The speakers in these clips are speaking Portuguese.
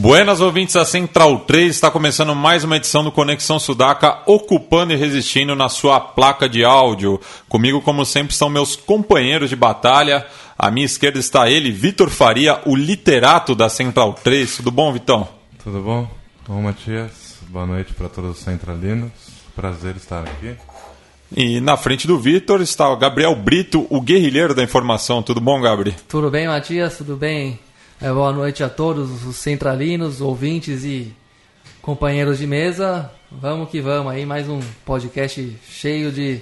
Buenas ouvintes da Central 3, está começando mais uma edição do Conexão Sudaca, ocupando e resistindo na sua placa de áudio. Comigo, como sempre, estão meus companheiros de batalha. À minha esquerda está ele, Vitor Faria, o literato da Central 3. Tudo bom, Vitão? Tudo bom? Bom, Matias. Boa noite para todos os centralinos. Prazer estar aqui. E na frente do Vitor está o Gabriel Brito, o guerrilheiro da informação. Tudo bom, Gabriel? Tudo bem, Matias? Tudo bem? É, boa noite a todos os centralinos, ouvintes e companheiros de mesa. Vamos que vamos aí, mais um podcast cheio de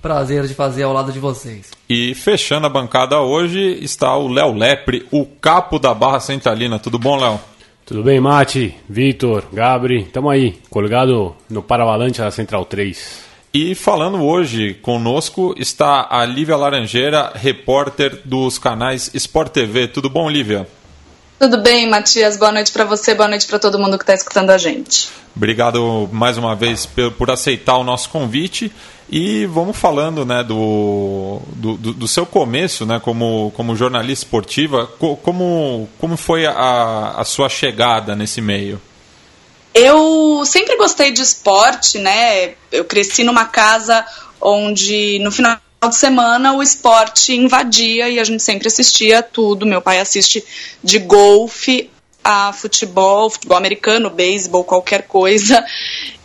prazer de fazer ao lado de vocês. E fechando a bancada hoje está o Léo Lepre, o capo da Barra Centralina. Tudo bom, Léo? Tudo bem, Mate, Vitor, Gabri, tamo aí, colgado no Paravalante da Central 3. E falando hoje conosco está a Lívia Laranjeira, repórter dos canais Sport TV. Tudo bom, Lívia? Tudo bem, Matias? Boa noite para você, boa noite para todo mundo que está escutando a gente. Obrigado mais uma vez por aceitar o nosso convite. E vamos falando né, do, do, do seu começo né, como, como jornalista esportiva. Como, como foi a, a sua chegada nesse meio? Eu sempre gostei de esporte, né? Eu cresci numa casa onde no final de semana o esporte invadia e a gente sempre assistia tudo. Meu pai assiste de golfe a futebol, futebol americano, beisebol, qualquer coisa.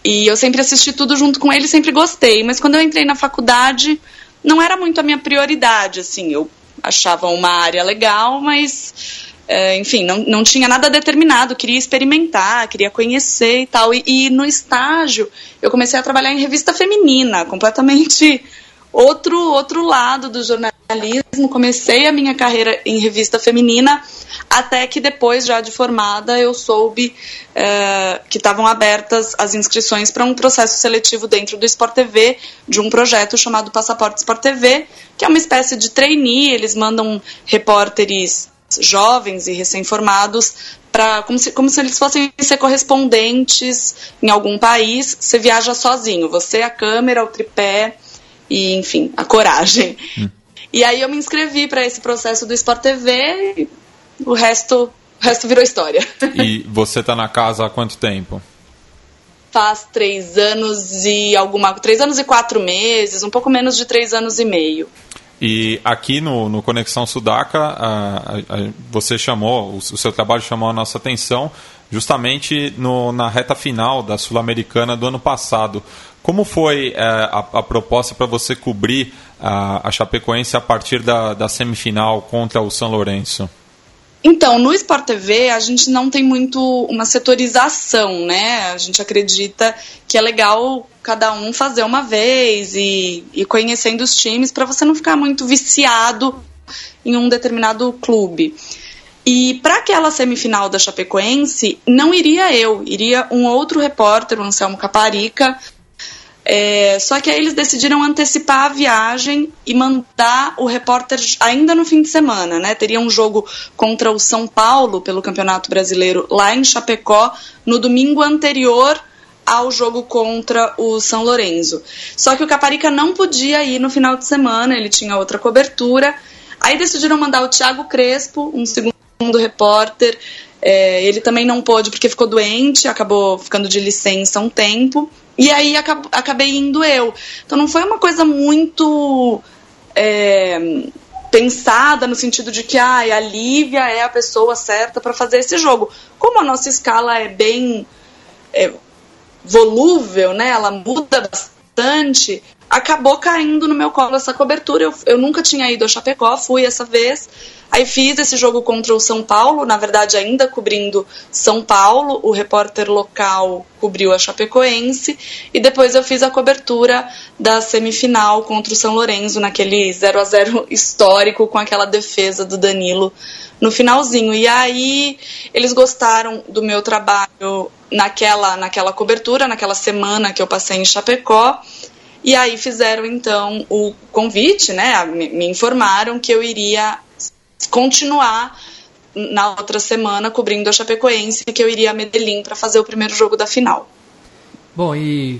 E eu sempre assisti tudo junto com ele, sempre gostei. Mas quando eu entrei na faculdade, não era muito a minha prioridade, assim. Eu achava uma área legal, mas é, enfim, não, não tinha nada determinado, queria experimentar, queria conhecer e tal. E, e, no estágio eu comecei a trabalhar em revista feminina, completamente outro, outro lado do jornalismo. Comecei a minha carreira em revista feminina, até que depois, já de formada, eu soube é, que estavam abertas as inscrições para um processo seletivo dentro do Sport TV, de um projeto chamado Passaporte Sport TV, que é uma espécie de trainee, eles mandam repórteres jovens e recém-formados para como se, como se eles fossem ser correspondentes em algum país. Você viaja sozinho, você, a câmera, o tripé e, enfim, a coragem. Hum. E aí eu me inscrevi para esse processo do Sport TV e o resto, o resto virou história. E você está na casa há quanto tempo? Faz três anos e alguma. Três anos e quatro meses, um pouco menos de três anos e meio. E aqui no, no Conexão Sudaca, a, a, a, você chamou, o, o, seu trabalho chamou a nossa atenção justamente no, na reta final da Sul-Americana do ano passado. Como foi é, a, proposta para você cobrir a, Chapecoense a partir da, da semifinal contra o São Lourenço? Então, no Sport TV a gente não tem muito uma setorização, né? A gente acredita que é legal cada um fazer uma vez e, e conhecendo os times para você não ficar muito viciado em um determinado clube. E para aquela semifinal da Chapecoense, não iria eu, iria um outro repórter, o Anselmo Caparica, é, só que aí eles decidiram antecipar a viagem e mandar o repórter ainda no fim de semana, né? Teria um jogo contra o São Paulo pelo Campeonato Brasileiro lá em Chapecó no domingo anterior ao jogo contra o São Lourenço. Só que o Caparica não podia ir no final de semana, ele tinha outra cobertura. Aí decidiram mandar o Thiago Crespo, um segundo repórter. É, ele também não pôde porque ficou doente, acabou ficando de licença um tempo. E aí acabei indo eu. Então não foi uma coisa muito é, pensada no sentido de que ah, a Lívia é a pessoa certa para fazer esse jogo. Como a nossa escala é bem é, volúvel, né? Ela muda bastante. acabou caindo no meu colo essa cobertura. Eu, eu nunca tinha ido a Chapecó, fui essa vez. Aí fiz esse jogo contra o São Paulo, na verdade ainda cobrindo São Paulo, o repórter local cobriu a Chapecoense e depois eu fiz a cobertura da semifinal contra o São Lourenço naquele 0 a 0 histórico com aquela defesa do Danilo no finalzinho. E aí eles gostaram do meu trabalho naquela naquela cobertura, naquela semana que eu passei em Chapecó. E aí fizeram então o convite, né? Me, informaram que eu iria continuar na outra semana cobrindo a Chapecoense, que eu iria a Medellín para fazer o primeiro jogo da final. Bom, e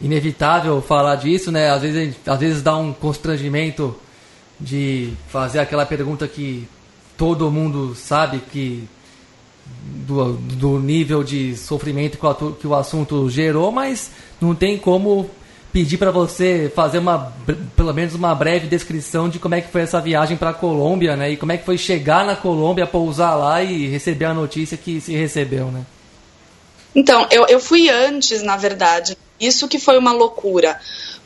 inevitável falar disso, né? Às vezes, às vezes dá um constrangimento de fazer aquela pergunta que todo mundo sabe que do, do nível de sofrimento que o, que o assunto gerou, mas não tem como pedir para você fazer uma pelo menos uma breve descrição de como é que foi essa viagem para a Colômbia, né? E como é que foi chegar na Colômbia, pousar lá e receber a notícia que se recebeu, né? Então, eu, eu fui antes, na verdade. Isso que foi uma loucura.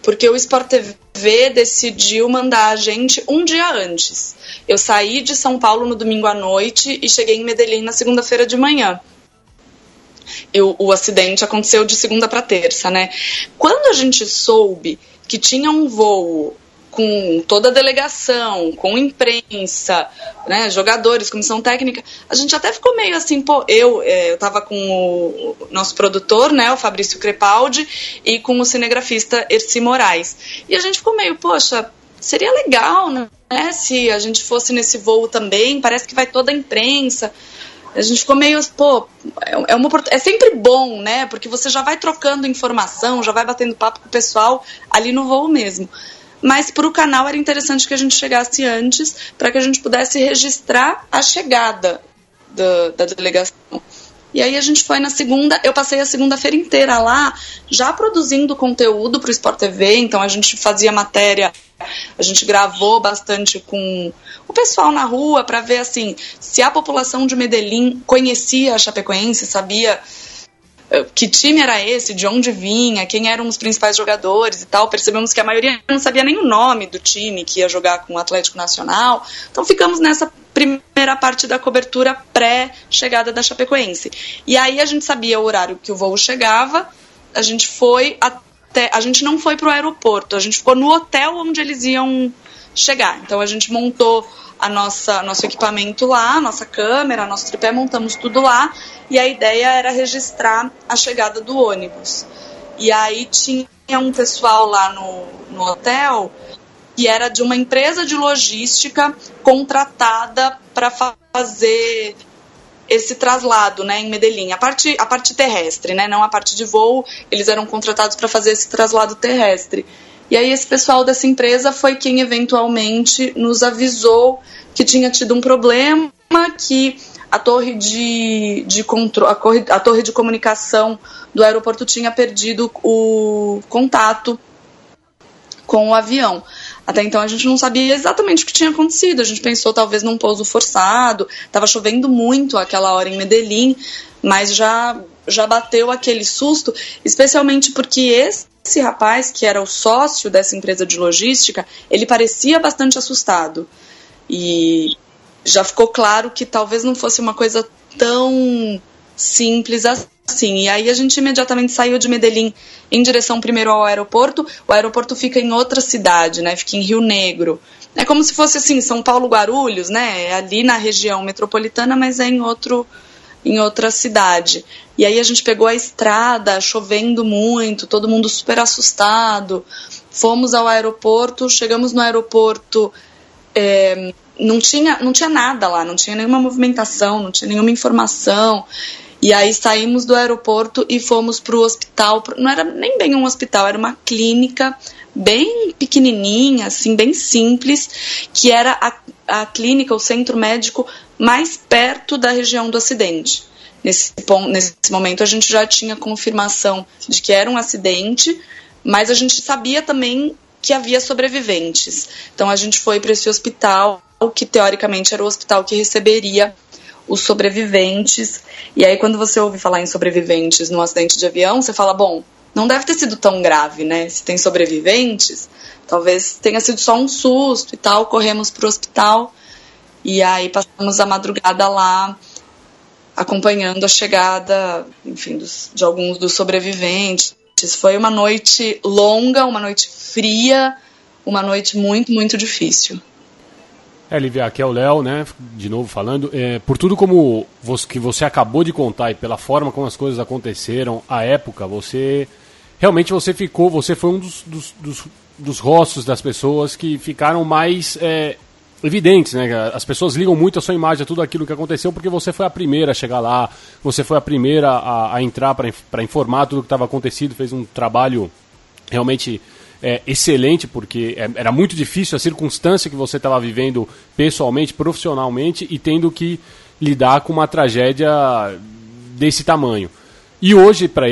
Porque o Sport TV decidiu mandar a gente um dia antes. Eu saí de São Paulo no domingo à noite e cheguei em Medellín na segunda-feira de manhã eu, o acidente aconteceu de segunda para terça, né? Quando a gente soube que tinha um voo com toda a delegação, com imprensa, né, jogadores, comissão técnica, a gente até ficou meio assim, pô, eu, é, eu tava com o nosso produtor, né, o Fabrício Crepaldi, e com o cinegrafista Erci Moraes. E a gente ficou meio, poxa, seria legal, né, se a gente fosse nesse voo também, parece que vai toda a imprensa a gente ficou meio, pô, é, uma, é sempre bom, né? Porque você já vai trocando informação, já vai batendo papo com o pessoal ali no voo mesmo. Mas para o canal era interessante que a gente chegasse antes, para que a gente pudesse registrar a chegada da, da delegação. E aí a gente foi na segunda, eu passei a segunda-feira inteira lá, já produzindo conteúdo para o Sport TV, então a gente fazia matéria, a gente gravou bastante com o pessoal na rua para ver assim se a população de Medellín conhecia a Chapecoense, sabia que time era esse, de onde vinha, quem eram os principais jogadores e tal. Percebemos que a maioria não sabia nem o nome do time que ia jogar com o Atlético Nacional. Então ficamos nessa primeira parte da cobertura pré-chegada da Chapecoense. E aí a gente sabia o horário que o voo chegava, a gente foi até. A gente não foi para o aeroporto, a gente ficou no hotel onde eles iam chegar. Então a gente montou a nossa nosso equipamento lá, nossa câmera, nosso tripé, montamos tudo lá e a ideia era registrar a chegada do ônibus. E aí tinha um pessoal lá no, no hotel que era de uma empresa de logística contratada para fazer esse traslado, né, em Medellín, a parte, a parte terrestre, né, não a parte de voo, eles eram contratados para fazer esse traslado terrestre. E aí esse pessoal dessa empresa foi quem eventualmente nos avisou que tinha tido um problema, que a torre de, de controle, a, torre de comunicação do aeroporto tinha perdido o contato com o avião. Até então a gente não sabia exatamente o que tinha acontecido. A gente pensou talvez num pouso forçado. Estava chovendo muito aquela hora em Medellín, mas já já bateu aquele susto, especialmente porque esse, rapaz que era o sócio dessa empresa de logística, ele parecia bastante assustado. E já ficou claro que talvez não fosse uma coisa tão simples assim. E aí a gente imediatamente saiu de Medellín em direção primeiro ao aeroporto. O aeroporto fica em outra cidade, né? Fica em Rio Negro. É como se fosse assim, São Paulo Guarulhos, né? É ali na região metropolitana, mas é em outro em outra cidade. E aí a gente pegou a estrada, chovendo muito, todo mundo super assustado. Fomos ao aeroporto, chegamos no aeroporto, é, não, tinha, não tinha nada lá, não tinha nenhuma movimentação, não tinha nenhuma informação. E aí saímos do aeroporto e fomos para o hospital. Não era nem bem um hospital, era uma clínica bem pequenininha, assim, bem simples, que era a, a clínica, o centro médico mais perto da região do acidente. Nesse, nesse momento a gente já tinha confirmação de que era um acidente, mas a gente sabia também que havia sobreviventes. Então a gente foi para esse hospital, que teoricamente era o hospital que receberia os sobreviventes. E aí, quando você ouve falar em sobreviventes num acidente de avião, você fala: bom, não deve ter sido tão grave, né? Se tem sobreviventes, talvez tenha sido só um susto e tal. Corremos para o hospital e aí passamos a madrugada lá acompanhando a chegada, enfim, dos, de alguns dos sobreviventes. Foi uma noite longa, uma noite fria, uma noite muito, muito difícil. É, Lívia, aqui é o Léo, né? De novo falando. É, por tudo como você, que você acabou de contar e pela forma como as coisas aconteceram, a época, você. Realmente você ficou. Você foi um dos, dos, dos, dos rostos das pessoas que ficaram mais é, evidentes, né? As pessoas ligam muito a sua imagem a tudo aquilo que aconteceu porque você foi a primeira a chegar lá, você foi a primeira a, a entrar para informar tudo o que estava acontecido, fez um trabalho realmente é, excelente, porque é, era muito difícil a circunstância que você estava vivendo pessoalmente, profissionalmente e tendo que lidar com uma tragédia desse tamanho. E hoje, para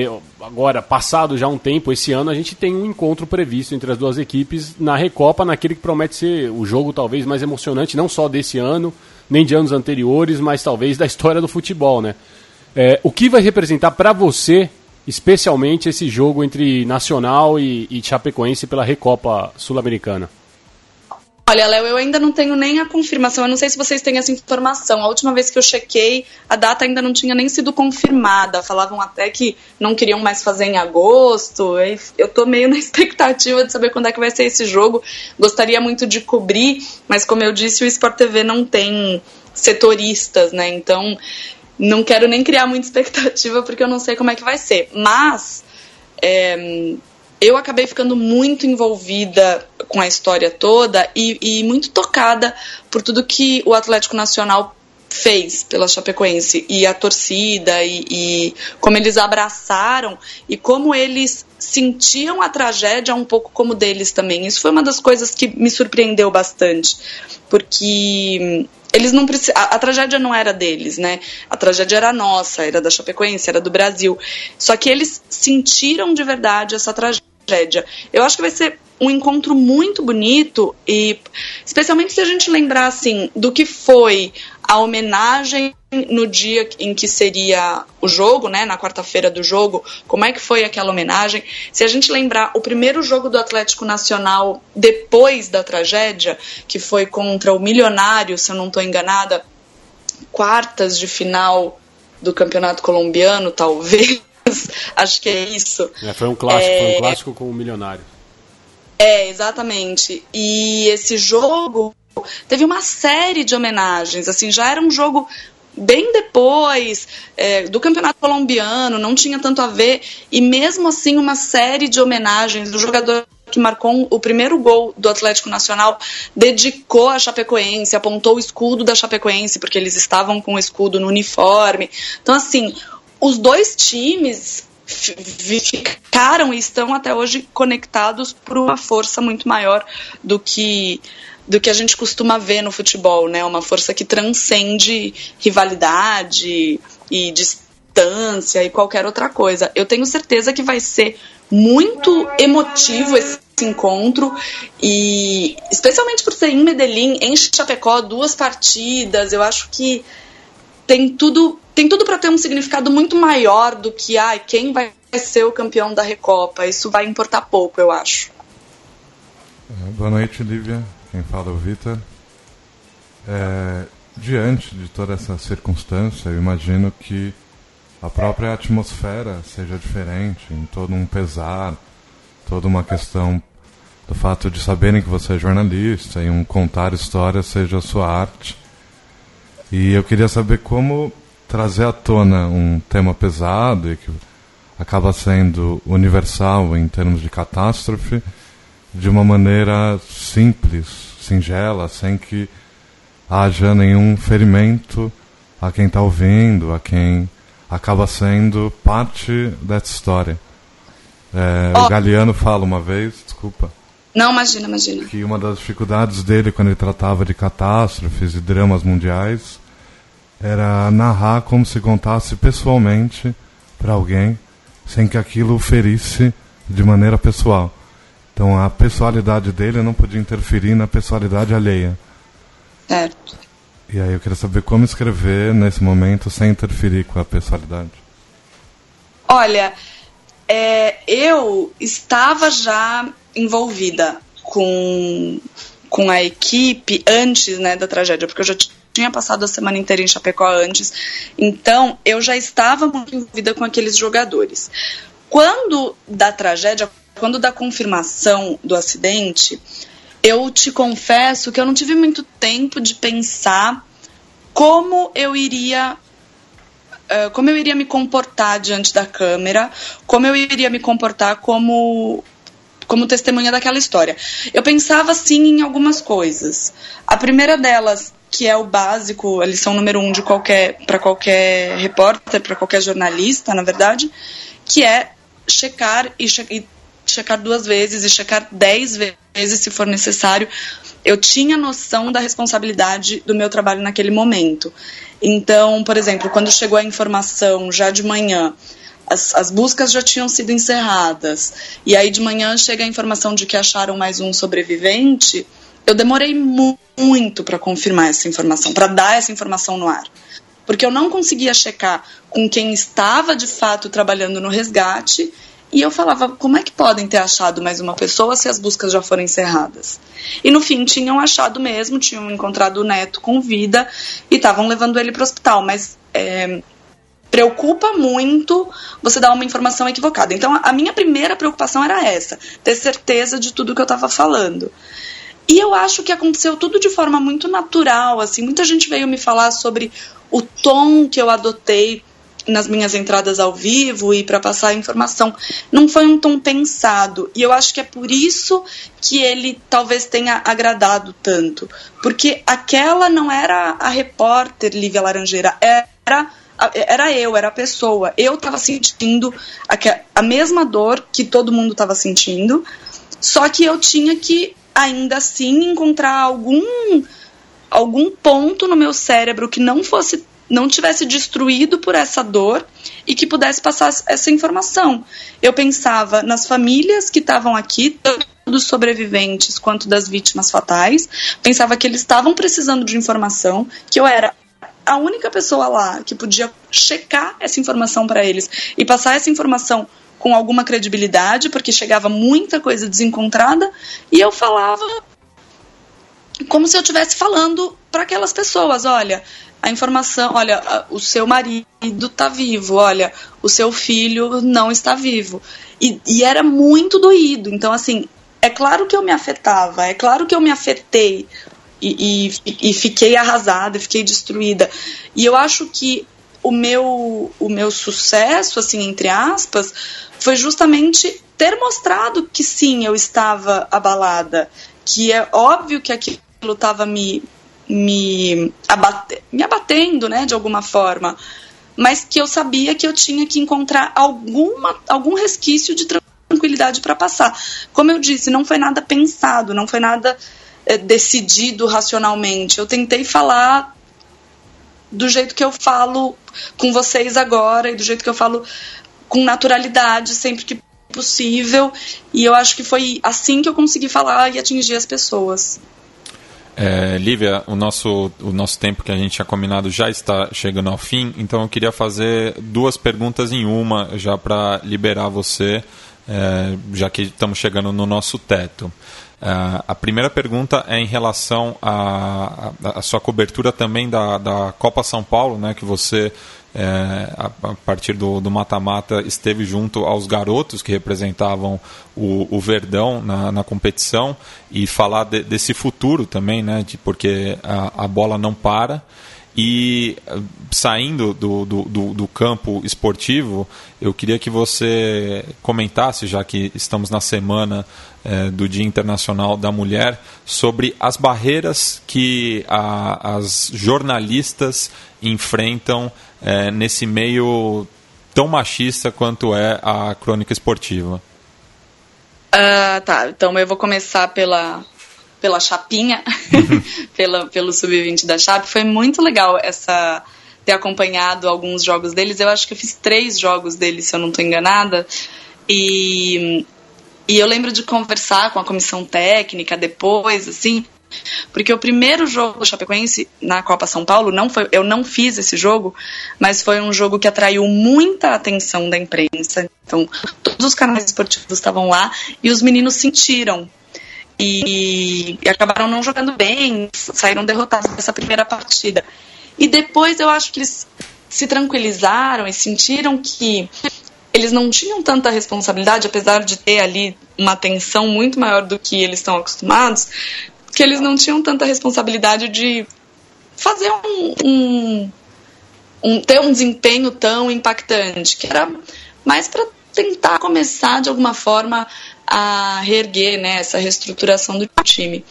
agora, passado já um tempo, esse ano, a gente tem um encontro previsto entre as duas equipes na Recopa, naquele que promete ser o jogo talvez mais emocionante, não só desse ano, nem de anos anteriores, mas talvez da história do futebol, né? É, o que vai representar para você especialmente esse jogo entre Nacional e, e Chapecoense pela Recopa Sul-Americana? Olha, Léo, eu ainda não tenho nem a confirmação. Eu não sei se vocês têm essa informação. A última vez que eu chequei, a data ainda não tinha nem sido confirmada. Falavam até que não queriam mais fazer em agosto. Eu tô meio na expectativa de saber quando é que vai ser esse jogo. Gostaria muito de cobrir, mas como eu disse, o Sport TV não tem setoristas, né? Então não quero nem criar muita expectativa porque eu não sei como é que vai ser. Mas é, eu acabei ficando muito envolvida com a história toda e, e muito tocada por tudo que o Atlético Nacional fez pela Chapecoense e a torcida e, e, como eles abraçaram e como eles sentiam a tragédia um pouco como deles também. Isso foi uma das coisas que me surpreendeu bastante, porque eles não a, a, tragédia não era deles, né? A tragédia era nossa, era da Chapecoense, era do Brasil. Só que eles sentiram de verdade essa tragédia. Eu acho que vai ser um encontro muito bonito e especialmente se a gente lembrar assim do que foi a homenagem no dia em que seria o jogo, né, na quarta-feira do jogo, como é que foi aquela homenagem? Se a gente lembrar o primeiro jogo do Atlético Nacional depois da tragédia, que foi contra o Milionário, se eu não estou enganada, quartas de final do Campeonato Colombiano, talvez. Acho que é isso. É, foi um clássico, é... foi um clássico com o Milionário. É, exatamente. E esse jogo teve uma série de homenagens, assim, já era um jogo bem depois é, do campeonato colombiano, não tinha tanto a ver, e mesmo assim uma série de homenagens do jogador que marcou o primeiro gol do Atlético Nacional, dedicou a Chapecoense, apontou o escudo da Chapecoense, porque eles estavam com o escudo no uniforme. Então, assim, os dois times ficaram e estão até hoje conectados por uma força muito maior do que do que a gente costuma ver no futebol, né? Uma força que transcende rivalidade e distância e qualquer outra coisa. Eu tenho certeza que vai ser muito emotivo esse encontro e especialmente por ser em Medellín, em Chapecó, duas partidas, eu acho que tem tudo tem tudo para ter um significado muito maior do que ah, quem vai ser o campeão da Recopa. Isso vai importar pouco, eu acho. Boa noite, Lívia. Quem fala é o Vitor. É, diante de toda essa circunstância, eu imagino que a própria atmosfera seja diferente, em todo um pesar, toda uma questão do fato de saberem que você é jornalista e um contar histórias seja a sua arte. E eu queria saber como trazer à tona um tema pesado e que acaba sendo universal em termos de catástrofe de uma maneira simples, singela, sem que haja nenhum ferimento a quem está ouvindo, a quem acaba sendo parte dessa história. É, oh. O Galeano fala uma vez, desculpa. Não, imagina, imagina. Que uma das dificuldades dele quando ele tratava de catástrofes e dramas mundiais era narrar como se contasse pessoalmente para alguém, sem que aquilo ferisse de maneira pessoal. Então a pessoalidade dele não podia interferir na pessoalidade alheia. Certo. E aí eu queria saber como escrever nesse momento sem interferir com a pessoalidade. Olha, é, eu estava já envolvida com, com a equipe antes né, da tragédia, porque eu já tinha passado a semana inteira em Chapecó antes, então eu já estava muito envolvida com aqueles jogadores. Quando da tragédia, quando da confirmação do acidente, eu te confesso que eu não tive muito tempo de pensar como eu iria uh, como eu iria me comportar diante da câmera, como eu iria me comportar como como testemunha daquela história. Eu pensava assim em algumas coisas. A primeira delas, que é o básico, a lição número um de qualquer para qualquer repórter, para qualquer jornalista, na verdade, que é checar e, che e checar duas vezes e checar dez vezes se for necessário. Eu tinha noção da responsabilidade do meu trabalho naquele momento. Então, por exemplo, quando chegou a informação já de manhã, as, as buscas já tinham sido encerradas, e aí de manhã chega a informação de que acharam mais um sobrevivente, eu demorei mu muito para confirmar essa informação, para dar essa informação no ar. Porque eu não conseguia checar com quem estava de fato trabalhando no resgate e eu falava, como é que podem ter achado mais uma pessoa se as buscas já foram encerradas? E no fim tinham achado mesmo, tinham encontrado o neto com vida e estavam levando ele para o hospital. Mas é, preocupa muito você dar uma informação equivocada. Então a minha primeira preocupação era essa, ter certeza de tudo que eu estava falando. E eu acho que aconteceu tudo de forma muito natural, assim, muita gente veio me falar sobre o tom que eu adotei nas minhas entradas ao vivo e para passar a informação. Não foi um tom pensado. E eu acho que é por isso que ele talvez tenha agradado tanto. Porque aquela não era a repórter Lívia Laranjeira, era era eu, era a pessoa. Eu estava sentindo a, a mesma dor que todo mundo estava sentindo, só que eu tinha que ainda assim encontrar algum algum ponto no meu cérebro que não fosse não tivesse destruído por essa dor e que pudesse passar essa informação. Eu pensava nas famílias que estavam aqui, tanto dos sobreviventes quanto das vítimas fatais. Pensava que eles estavam precisando de informação, que eu era a única pessoa lá que podia checar essa informação para eles e passar essa informação com alguma credibilidade, porque chegava muita coisa desencontrada, e eu falava como se eu estivesse falando para aquelas pessoas, olha, a informação, olha, o seu marido está vivo, olha, o seu filho não está vivo. E, e, era muito doído. Então, assim, é claro que eu me afetava, é claro que eu me afetei e, e, e fiquei arrasada, fiquei destruída. E eu acho que o meu, o meu sucesso, assim, entre aspas, foi justamente ter mostrado que sim, eu estava abalada, que é óbvio que aquilo estava me, me, abate, me abatendo, né, de alguma forma, mas que eu sabia que eu tinha que encontrar alguma, algum resquício de tranquilidade para passar. Como eu disse, não foi nada pensado, não foi nada é, decidido racionalmente. Eu tentei falar do jeito que eu falo com vocês agora e do jeito que eu falo com naturalidade sempre que possível. E eu acho que foi assim que eu consegui falar e atingir as pessoas. É, Lívia, o nosso, o nosso tempo que a gente tinha combinado já está chegando ao fim, então eu queria fazer duas perguntas em uma, já para liberar você, é, já que estamos chegando no nosso teto. É, a primeira pergunta é em relação à sua cobertura também da, da Copa São Paulo, né, que você é, a, a, partir do mata-mata, esteve junto aos garotos que representavam o, o Verdão na, na, competição e falar de, desse futuro também, né, de, porque a, a bola não para. E saindo do, do, do, do, campo esportivo, eu queria que você comentasse, já que estamos na semana é, do Dia Internacional da Mulher, sobre as barreiras que a, as jornalistas enfrentam é, nesse meio tão machista quanto é a crônica esportiva? Uh, tá, então eu vou começar pela, pela chapinha, pela, pelo sub-20 da Chape. Foi muito legal essa ter acompanhado alguns jogos deles. Eu acho que eu fiz três jogos deles, se eu não estou enganada. E, e eu lembro de conversar com a comissão técnica depois, assim, porque o primeiro jogo do Chapecoense na Copa São Paulo, não foi, eu não fiz esse jogo, mas foi um jogo que atraiu muita atenção da imprensa. Então, todos os canais esportivos estavam lá e os meninos sentiram. E, e acabaram não jogando bem, saíram derrotados nessa primeira partida. E depois eu acho que eles se tranquilizaram e sentiram que eles não tinham tanta responsabilidade, apesar de ter ali uma tensão muito maior do que eles estão acostumados, que eles não tinham tanta responsabilidade de fazer um, um, um ter um desempenho tão impactante, que era mais para tentar começar de alguma forma a reerguer né, essa reestruturação do time.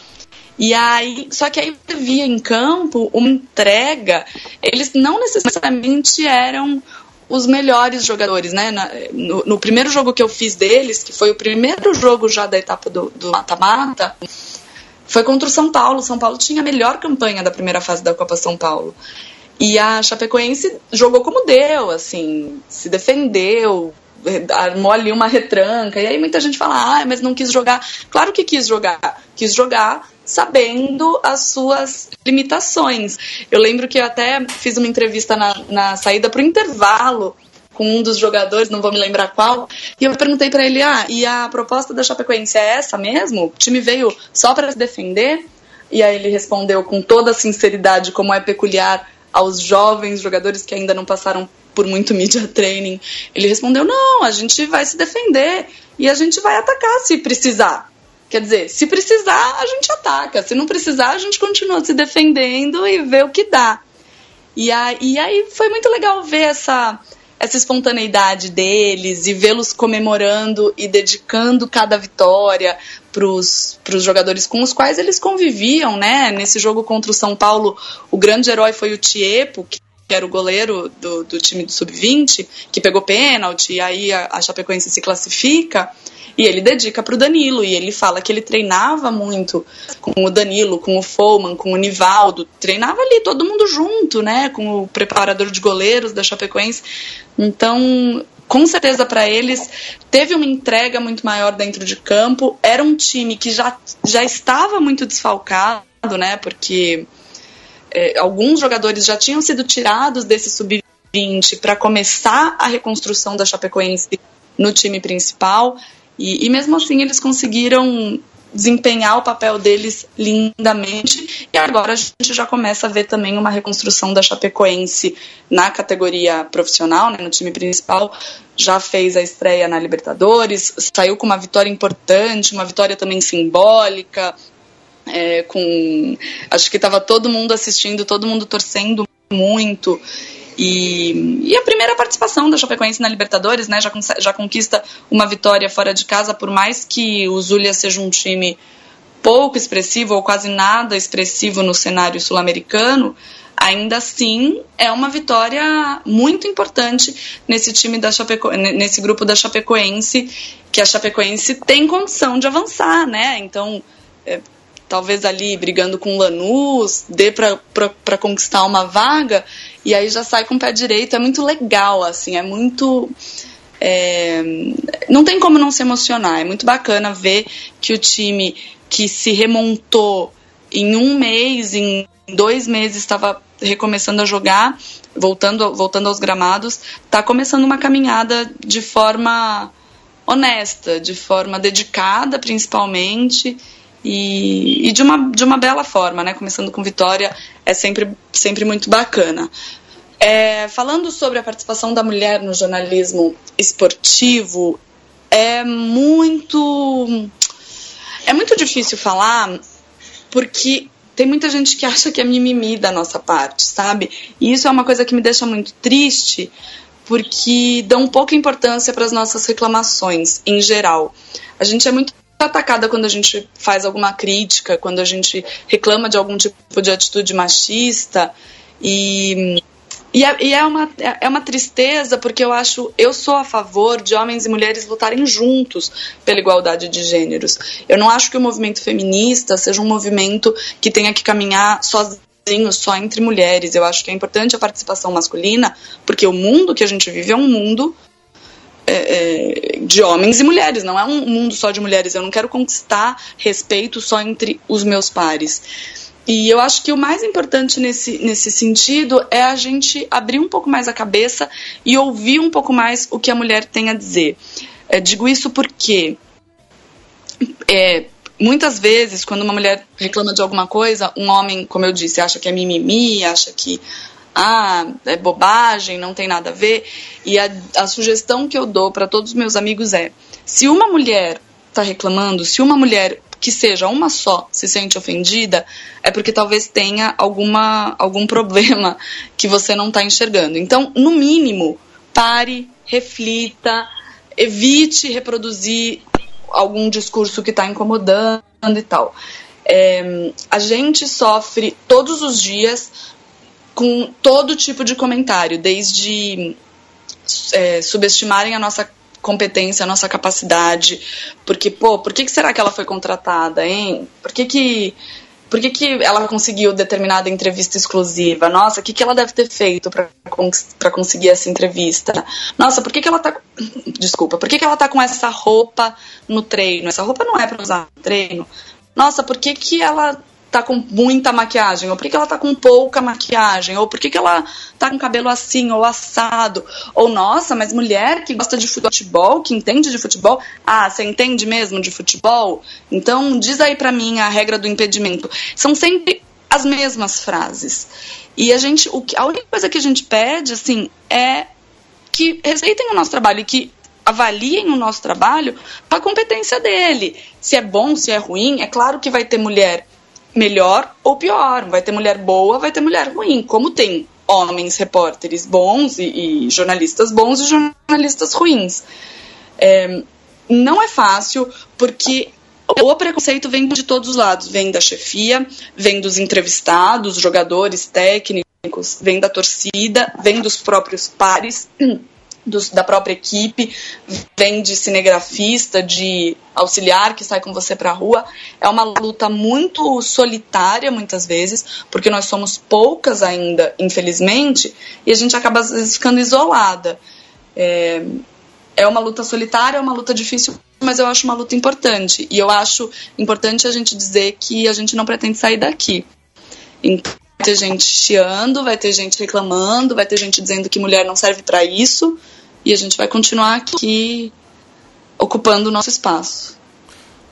E aí, só que aí via em campo uma entrega, eles não necessariamente eram os melhores jogadores, né? No, no, primeiro jogo que eu fiz deles, que foi o primeiro jogo já da etapa do mata-mata, foi contra o São Paulo. São Paulo tinha a melhor campanha da primeira fase da Copa São Paulo. E a Chapecoense jogou como deu, assim, se defendeu, armou ali uma retranca. E aí muita gente fala, ah, mas não quis jogar. Claro que quis jogar. Quis jogar sabendo as suas limitações. Eu lembro que eu até fiz uma entrevista na, na saída para o intervalo com um dos jogadores, não vou me lembrar qual, e eu perguntei para ele: ah, e a proposta da Chapecoense é essa mesmo? O time veio só para se defender? E aí ele respondeu com toda a sinceridade, como é peculiar aos jovens jogadores que ainda não passaram por muito media training. Ele respondeu: não, a gente vai se defender e a gente vai atacar se precisar. Quer dizer, se precisar, a gente ataca. Se não precisar, a gente continua se defendendo e vê o que dá. E aí, e aí foi muito legal ver essa, essa espontaneidade deles e vê-los comemorando e dedicando cada vitória para os jogadores com os quais eles conviviam, né? Nesse jogo contra o São Paulo, o grande herói foi o Tiepo, que era o goleiro do, do time do Sub-20, que pegou pênalti, e aí a, a Chapecoense se classifica. E ele dedica para o Danilo, e ele fala que ele treinava muito com o Danilo, com o Foman, com o Nivaldo, treinava ali todo mundo junto, né, com o preparador de goleiros da Chapecoense. Então, com certeza para eles teve uma entrega muito maior dentro de campo. Era um time que já, já estava muito desfalcado, né, porque é, alguns jogadores já tinham sido tirados desse sub-20 para começar a reconstrução da Chapecoense no time principal. E, e mesmo assim eles conseguiram desempenhar o papel deles lindamente. E agora a gente já começa a ver também uma reconstrução da Chapecoense na categoria profissional, né, no time principal. Já fez a estreia na Libertadores, saiu com uma vitória importante, uma vitória também simbólica. É, com acho que estava todo mundo assistindo, todo mundo torcendo muito. E, e, a primeira participação da Chapecoense na Libertadores, né, já, já conquista uma vitória fora de casa, por mais que o Zulia seja um time pouco expressivo ou quase nada expressivo no cenário sul-americano, ainda assim é uma vitória muito importante nesse time da Chapeco, nesse grupo da Chapecoense, que a Chapecoense tem condição de avançar, né? Então, é, talvez ali brigando com o Lanús, dê para conquistar uma vaga, e aí já sai com o pé direito. É muito legal, assim, é muito. É, não tem como não se emocionar. É muito bacana ver que o time que se remontou em um mês, em dois meses, estava recomeçando a jogar, voltando, voltando aos gramados, está começando uma caminhada de forma honesta, de forma dedicada, principalmente. E, e, de, uma, de uma bela forma, né? Começando com vitória é sempre, sempre muito bacana. É, falando sobre a participação da mulher no jornalismo esportivo, é muito é muito difícil falar porque tem muita gente que acha que é mimimi da nossa parte, sabe? E isso é uma coisa que me deixa muito triste, porque dão pouca importância para as nossas reclamações em geral. A gente é muito atacada quando a gente faz alguma crítica, quando a gente reclama de algum tipo de atitude machista. E, e, é, e é, uma, é uma tristeza porque eu acho, eu sou a favor de homens e mulheres lutarem juntos pela igualdade de gêneros. Eu não acho que o movimento feminista seja um movimento que tenha que caminhar sozinho só entre mulheres. Eu acho que é importante a participação masculina, porque o mundo que a gente vive é um mundo é, é, de homens e mulheres, não é um mundo só de mulheres. Eu não quero conquistar respeito só entre os meus pares. E eu acho que o mais importante nesse, nesse sentido é a gente abrir um pouco mais a cabeça e ouvir um pouco mais o que a mulher tem a dizer. É, digo isso porque é, muitas vezes, quando uma mulher reclama de alguma coisa, um homem, como eu disse, acha que é mimimi, acha que ah, é bobagem, não tem nada a ver. E a, a sugestão que eu dou para todos os meus amigos é: se uma mulher está reclamando, se uma mulher que seja uma só se sente ofendida, é porque talvez tenha alguma, algum problema que você não está enxergando. Então, no mínimo, pare, reflita, evite reproduzir algum discurso que está incomodando e tal. É, a gente sofre todos os dias com todo tipo de comentário, desde é, subestimarem a nossa competência, a nossa capacidade, porque, pô, por que, que será que ela foi contratada, hein? Por que que, por que, que ela conseguiu determinada entrevista exclusiva? Nossa, o que, que ela deve ter feito para conseguir essa entrevista? Nossa, por que, que ela tá. Desculpa, por que, que ela tá com essa roupa no treino? Essa roupa não é para usar no treino. Nossa, por que, que ela tá com muita maquiagem, ou por que, ela tá com pouca maquiagem, ou por que, que ela tá com cabelo assim ou assado, ou nossa, mas mulher que gosta de futebol, que entende de futebol, ah, você entende mesmo de futebol? Então diz aí para mim a regra do impedimento. São sempre as mesmas frases. E a gente, o que, a única coisa que a gente pede, assim, é que respeitem o nosso trabalho e que avaliem o nosso trabalho a competência dele. Se é bom, se é ruim, é claro que vai ter mulher melhor ou pior. Vai ter mulher boa, vai ter mulher ruim. Como tem homens repórteres bons e, e jornalistas bons e jornalistas ruins. É, não é fácil porque o preconceito vem de todos os lados, vem da chefia, vem dos entrevistados, jogadores, técnicos, vem da torcida, vem dos próprios pares da própria equipe, vem de cinegrafista, de auxiliar que sai com você para a rua. É uma luta muito solitária, muitas vezes, porque nós somos poucas ainda, infelizmente, e a gente acaba às vezes ficando isolada. É, é uma luta solitária, é uma luta difícil, mas eu acho uma luta importante. E eu acho importante a gente dizer que a gente não pretende sair daqui. Então, vai ter gente chiando, vai ter gente reclamando, vai ter gente dizendo que mulher não serve para isso, e a gente vai continuar aqui ocupando o nosso espaço.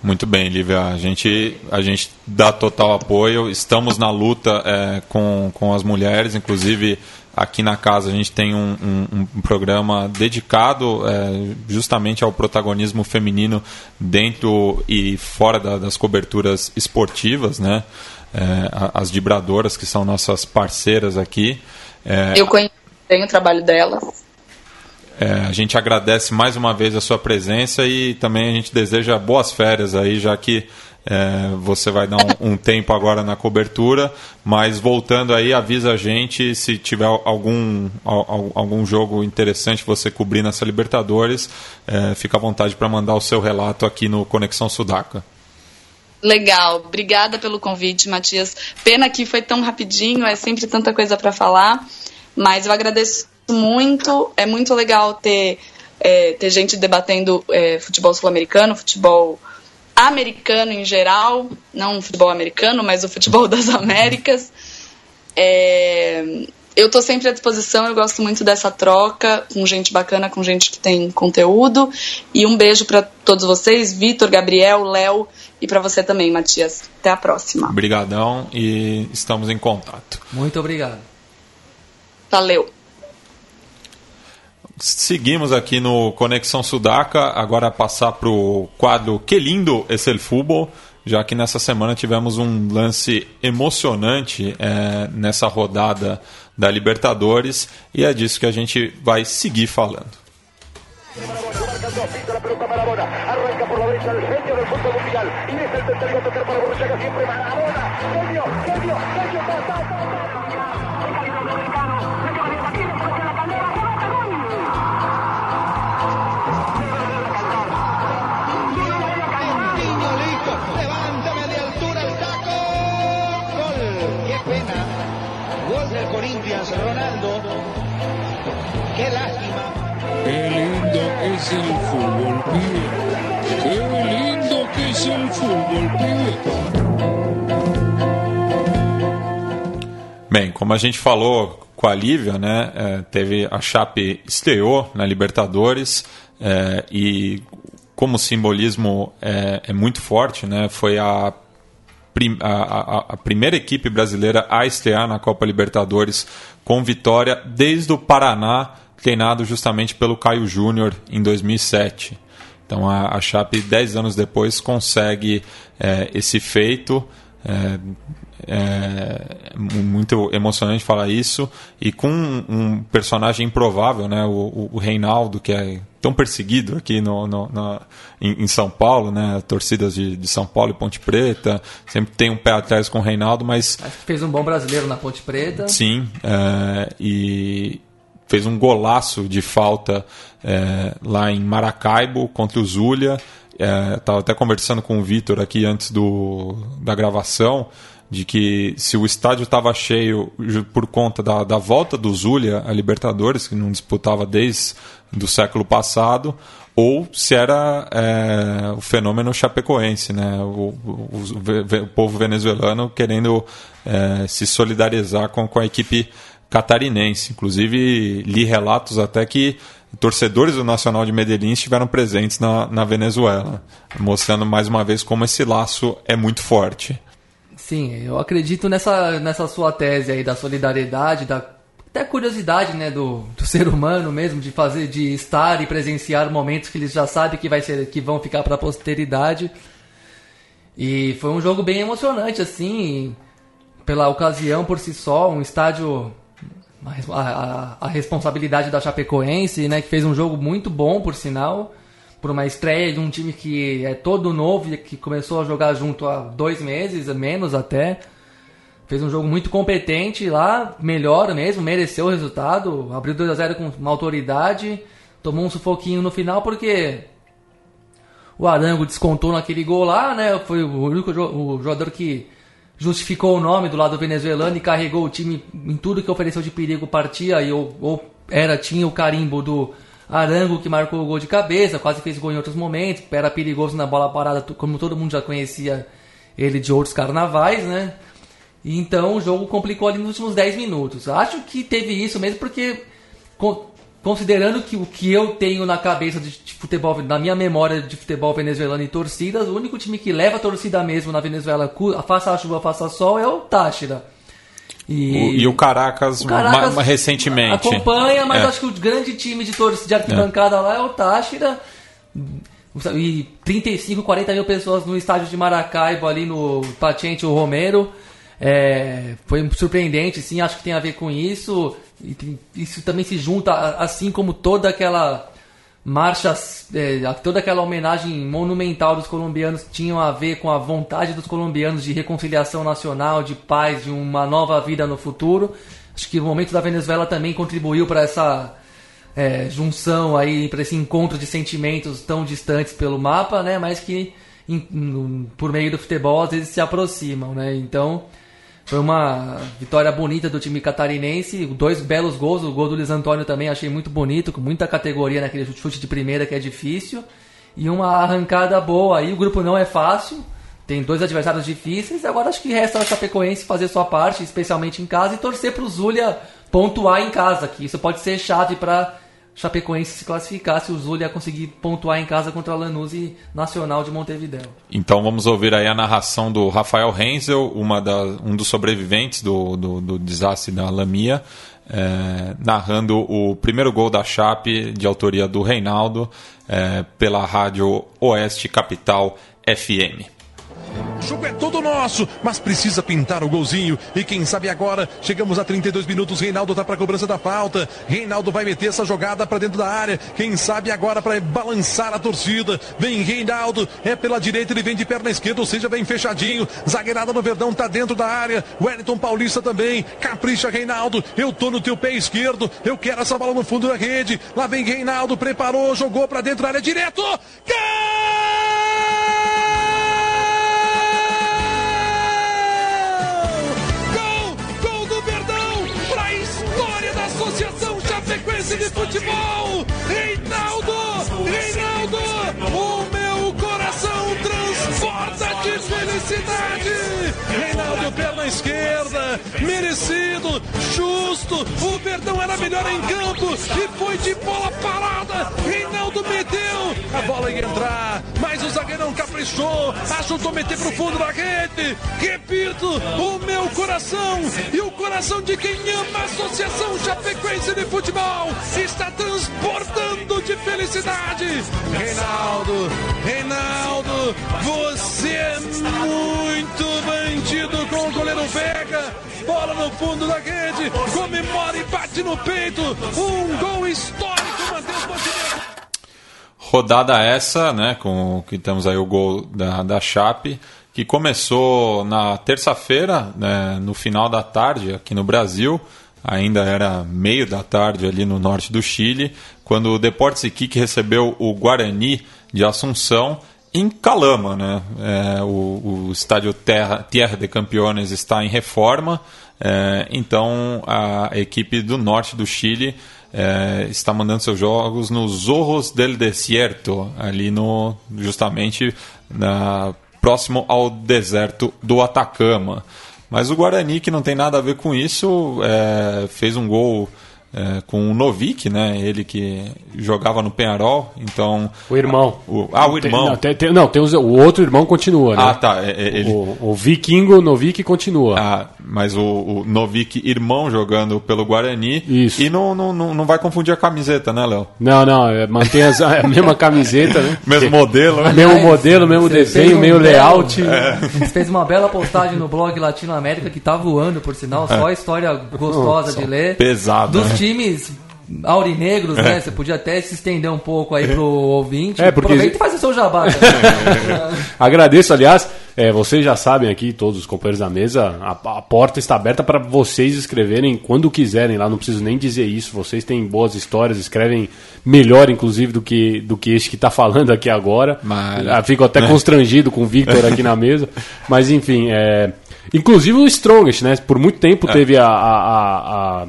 Muito bem, Lívia. A gente, a gente dá total apoio. Estamos na luta é, com, com as mulheres, inclusive aqui na casa a gente tem um, um, um programa dedicado é, justamente ao protagonismo feminino dentro e fora da, das coberturas esportivas, né? É, as vibradoras que são nossas parceiras aqui. É, Eu conheço o trabalho delas. É, a gente agradece mais uma vez a sua presença e também a gente deseja boas férias aí, já que é, você vai dar um, um, tempo agora na cobertura, mas voltando aí, avisa a gente se tiver algum, algum jogo interessante você cobrir nessa Libertadores, é, fica à vontade para mandar o seu relato aqui no Conexão Sudaca. Legal, obrigada pelo convite, Matias. Pena que foi tão rapidinho, é sempre tanta coisa para falar, mas eu agradeço muito. É muito legal ter, é, ter gente debatendo é, futebol sul-americano, futebol americano em geral, não o futebol americano, mas o futebol das Américas. É, eu estou sempre à disposição, eu gosto muito dessa troca com gente bacana, com gente que tem conteúdo. E um beijo para todos vocês, Vitor, Gabriel, Léo e para você também, Matias. Até a próxima. Obrigadão e estamos em contato. Muito obrigado. Valeu. Seguimos aqui no Conexão Sudaca, agora passar para o quadro Que Lindo Esse El Fútbol, já que nessa semana tivemos um lance emocionante é, nessa rodada da Libertadores e é disso que a gente vai seguir falando. Es el fútbol, pibe. Qué lindo que es el fútbol, pibe. Bem, como a gente falou com a Lívia, né? É, teve a Chape estreou na Libertadores é, e como o simbolismo é, é, muito forte, né? Foi a, prim, a, a, a, primeira equipe brasileira a estrear na Copa Libertadores com vitória desde o Paraná, treinado justamente pelo Caio Júnior em 2007. Então a, a Chape, dez anos depois, consegue é, esse feito. É, é muito emocionante falar isso e com um personagem improvável, né? O, o Reinaldo que é tão perseguido aqui no, no na, em, em, São Paulo, né? Torcidas de, de, São Paulo e Ponte Preta sempre tem um pé atrás com o Reinaldo, mas Acho que fez um bom brasileiro na Ponte Preta. Sim, é, e fez um golaço de falta é, lá em Maracaibo contra o Zulia. É, até conversando com o Vitor aqui antes do, da gravação de que se o estádio estava cheio por conta da, da volta do Zulia a Libertadores, que não disputava desde do século passado, ou se era é, o fenômeno chapecoense, né? o, o, o, o povo venezuelano querendo é, se solidarizar com, com a equipe catarinense. Inclusive, li relatos até que torcedores do Nacional de Medellín estiveram presentes na, na Venezuela, mostrando mais uma vez como esse laço é muito forte. Sim, eu acredito nessa, nessa sua tese aí da solidariedade, da até curiosidade, né, do, do ser humano mesmo de fazer, de estar e presenciar momentos que eles já sabem que vai ser, que vão ficar para a posteridade. E foi um jogo bem emocionante, assim, pela ocasião por si só, um estádio a, a, responsabilidade da Chapecoense, né, que fez um jogo muito bom, por sinal, por uma estreia de um time que é todo novo e que começou a jogar junto há dois meses, menos até. Fez um jogo muito competente lá, melhor mesmo, mereceu o resultado, abriu 2 a 0 com uma autoridade, tomou um sufoquinho no final porque o Arango descontou naquele gol lá, né? Foi o único o jogador que justificou o nome do lado venezuelano e carregou o time em tudo que ofereceu de perigo partia e ou, ou era tinha o carimbo do Arango que marcou o gol de cabeça, quase fez gol em outros momentos, era perigoso na bola parada, como todo mundo já conhecia ele de outros carnavais, né? Então o jogo complicou ali nos últimos 10 minutos. Acho que teve isso mesmo porque considerando que o que eu tenho na cabeça de, futebol, na minha memória de futebol venezuelano e torcidas, o único time que leva a torcida mesmo na Venezuela, faça a chuva, faça sol, é o Táchira. E o, e o Caracas, o Caracas recentemente. Acompanha, mas é. acho que o grande time de torcida de arquibancada é. lá é o Táchira. E 35, 40 mil pessoas no estádio de Maracaibo, ali no Patiente o Romero. É, foi surpreendente, sim, acho que tem a ver com isso. E isso também se junta, assim como toda aquela marcha, é, toda aquela homenagem monumental dos colombianos tinham a ver com a vontade dos colombianos de reconciliação nacional, de paz, de uma nova vida no futuro. Acho que o momento da Venezuela também contribuiu para essa é, junção aí, para esse encontro de sentimentos tão distantes pelo mapa, né? Mas que em, por meio do futebol às vezes se aproximam, né? Então foi uma vitória bonita do time catarinense, dois belos gols, o gol do Luiz Antônio também achei muito bonito, com muita categoria naquele chute de primeira que é difícil, e uma arrancada boa aí, o grupo não é fácil, tem dois adversários difíceis, agora acho que resta a Chapecoense fazer sua parte, especialmente em casa, e torcer para o Zulia pontuar em casa, que isso pode ser chave para Chapecoense se classificar se o Zulia conseguir pontuar em casa contra a Lanús e Nacional de Montevideo. Então vamos ouvir aí a narração do Rafael Renzel, uma da, um dos sobreviventes do, do, do desastre da Lamia, é, narrando o primeiro gol da Chape de autoria do Reinaldo é, pela rádio Oeste Capital FM. O jogo é todo nosso, mas precisa pintar o golzinho. E quem sabe agora, chegamos a 32 minutos, Reinaldo tá para cobrança da falta. Reinaldo vai meter essa jogada para dentro da área. Quem sabe agora para balançar a torcida. Vem Reinaldo, é pela direita, ele vem de perna esquerda, ou seja, vem fechadinho. Zagueirada no Verdão tá dentro da área. Wellington Paulista também. Capricha Reinaldo, eu tô no teu pé esquerdo. Eu quero essa bola no fundo da rede. Lá vem Reinaldo, preparou, jogou para dentro da área direto. Gol! Sequência de futebol. Reinaldo, Reinaldo, o meu coração transporta de felicidade. Reinaldo, pela na esquerda, merecido, justo. O Verdão era melhor em campo e foi de bola parada. Reinaldo meteu, a bola ia entrar, mas o zagueirão caprichou, ajudou a meter pro fundo da rede. Repito, o meu coração e o coração de quem ama a Associação Chapecoense de Futebol está transportando de felicidade. Reinaldo, Reinaldo, você é muito bandido com o goleiro Vega. Bola no fundo da rede, comemora e bate no peito. Um gol histórico, Matheus. Rodada essa, né, com que temos aí o gol da, da Chape, que começou na terça-feira, né, no final da tarde, aqui no Brasil, ainda era meio da tarde ali no norte do Chile, quando o Deportes Iquique recebeu o Guarani de Assunção em Calama, né? É, o, o, estádio Terra, Tierra de Campeones está em reforma, é, então a equipe do norte do Chile é, está mandando seus jogos nos Zorros del Desierto, ali no justamente na, próximo ao deserto do Atacama. Mas o Guarani, que não tem nada a ver com isso, é, fez um gol é, com o Novik, né? Ele que jogava no Penharol, então... O irmão. O, ah, o irmão. Tem, não, tem, tem, não, tem os, o outro irmão continua, né? Ah, tá. É, é, ele... o, o Vikingo Novik continua. Ah, mas o, o Novik irmão jogando pelo Guarani. Isso. E não, não, não, não vai confundir a camiseta, né, Léo? Não, não, é, mantém as, a mesma camiseta, né? mesmo modelo, né? Mesmo modelo, mesmo Você desenho, um meio belo- layout. Você fez uma bela postagem no blog Latino América que tá voando, por sinal, só história gostosa de ler. Pesado, Dos né? Times aurinegros, né? Você podia até se estender um pouco aí pro ouvinte. É, porque- Aproveita e faz o seu jabá. também. Agradeço, aliás, é, vocês já sabem aqui, todos os companheiros da mesa, a, a porta está aberta para vocês escreverem quando quiserem lá, não preciso nem dizer isso. Vocês têm boas histórias, escrevem melhor, inclusive, do que, do que este que está falando aqui agora. Mara. Ah, Fico até constrangido com o Victor aqui na mesa. Mas, enfim, é, inclusive o Strongest, né? Por muito tempo teve a. a, a-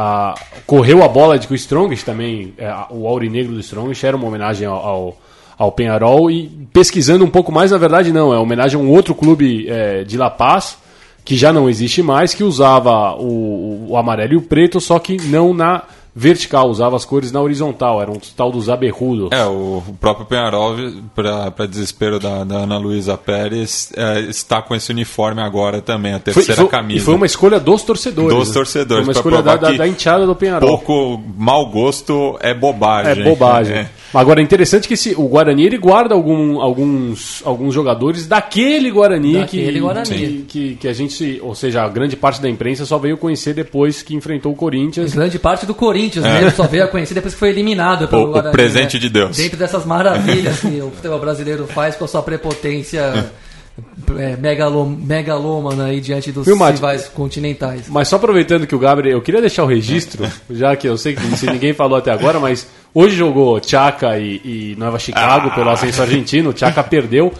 a- a- correu a bola de que o Strongest também, é, o Aurinegro do Strongest era uma homenagem ao, ao, ao Penharol e pesquisando um pouco mais, na verdade não, é homenagem a um outro clube é, de La Paz, que já não existe mais, que usava o, o amarelo e o preto, só que não na vertical, usava as cores na horizontal, era um tal dos aberrudos. É, o próprio Penharol, para desespero da, da Ana Luísa Pérez, é, está com esse uniforme agora também, a Foi- terceira foi- camisa. E foi uma escolha dos torcedores. Dos torcedores, Foi uma escolha da, da, da enteada do Penharol. Pouco mau gosto é bobagem. É bobagem. É. Agora é interessante que esse, o Guarani ele guarda algum- alguns, alguns jogadores daquele Guarani, Daquele que, Guarani. Que, que, que a gente, ou seja, a grande parte da imprensa só veio conhecer depois que enfrentou o Corinthians. Grande parte do Corinthians mesmo só veio a conhecer depois que foi eliminado pelo É. O- o Guarani, presente né? de Deus. Dentro dessas maravilhas que o futebol brasileiro faz com a sua prepotência é, megalo, megalômana aí diante dos Viu, Mate? rivais continentais. Mas só aproveitando que o Gabriel, eu queria deixar o registro, já que eu sei que se ninguém falou até agora, mas hoje jogou Chaca e, e Nova Chicago pelo ascenso argentino, o Chaca perdeu.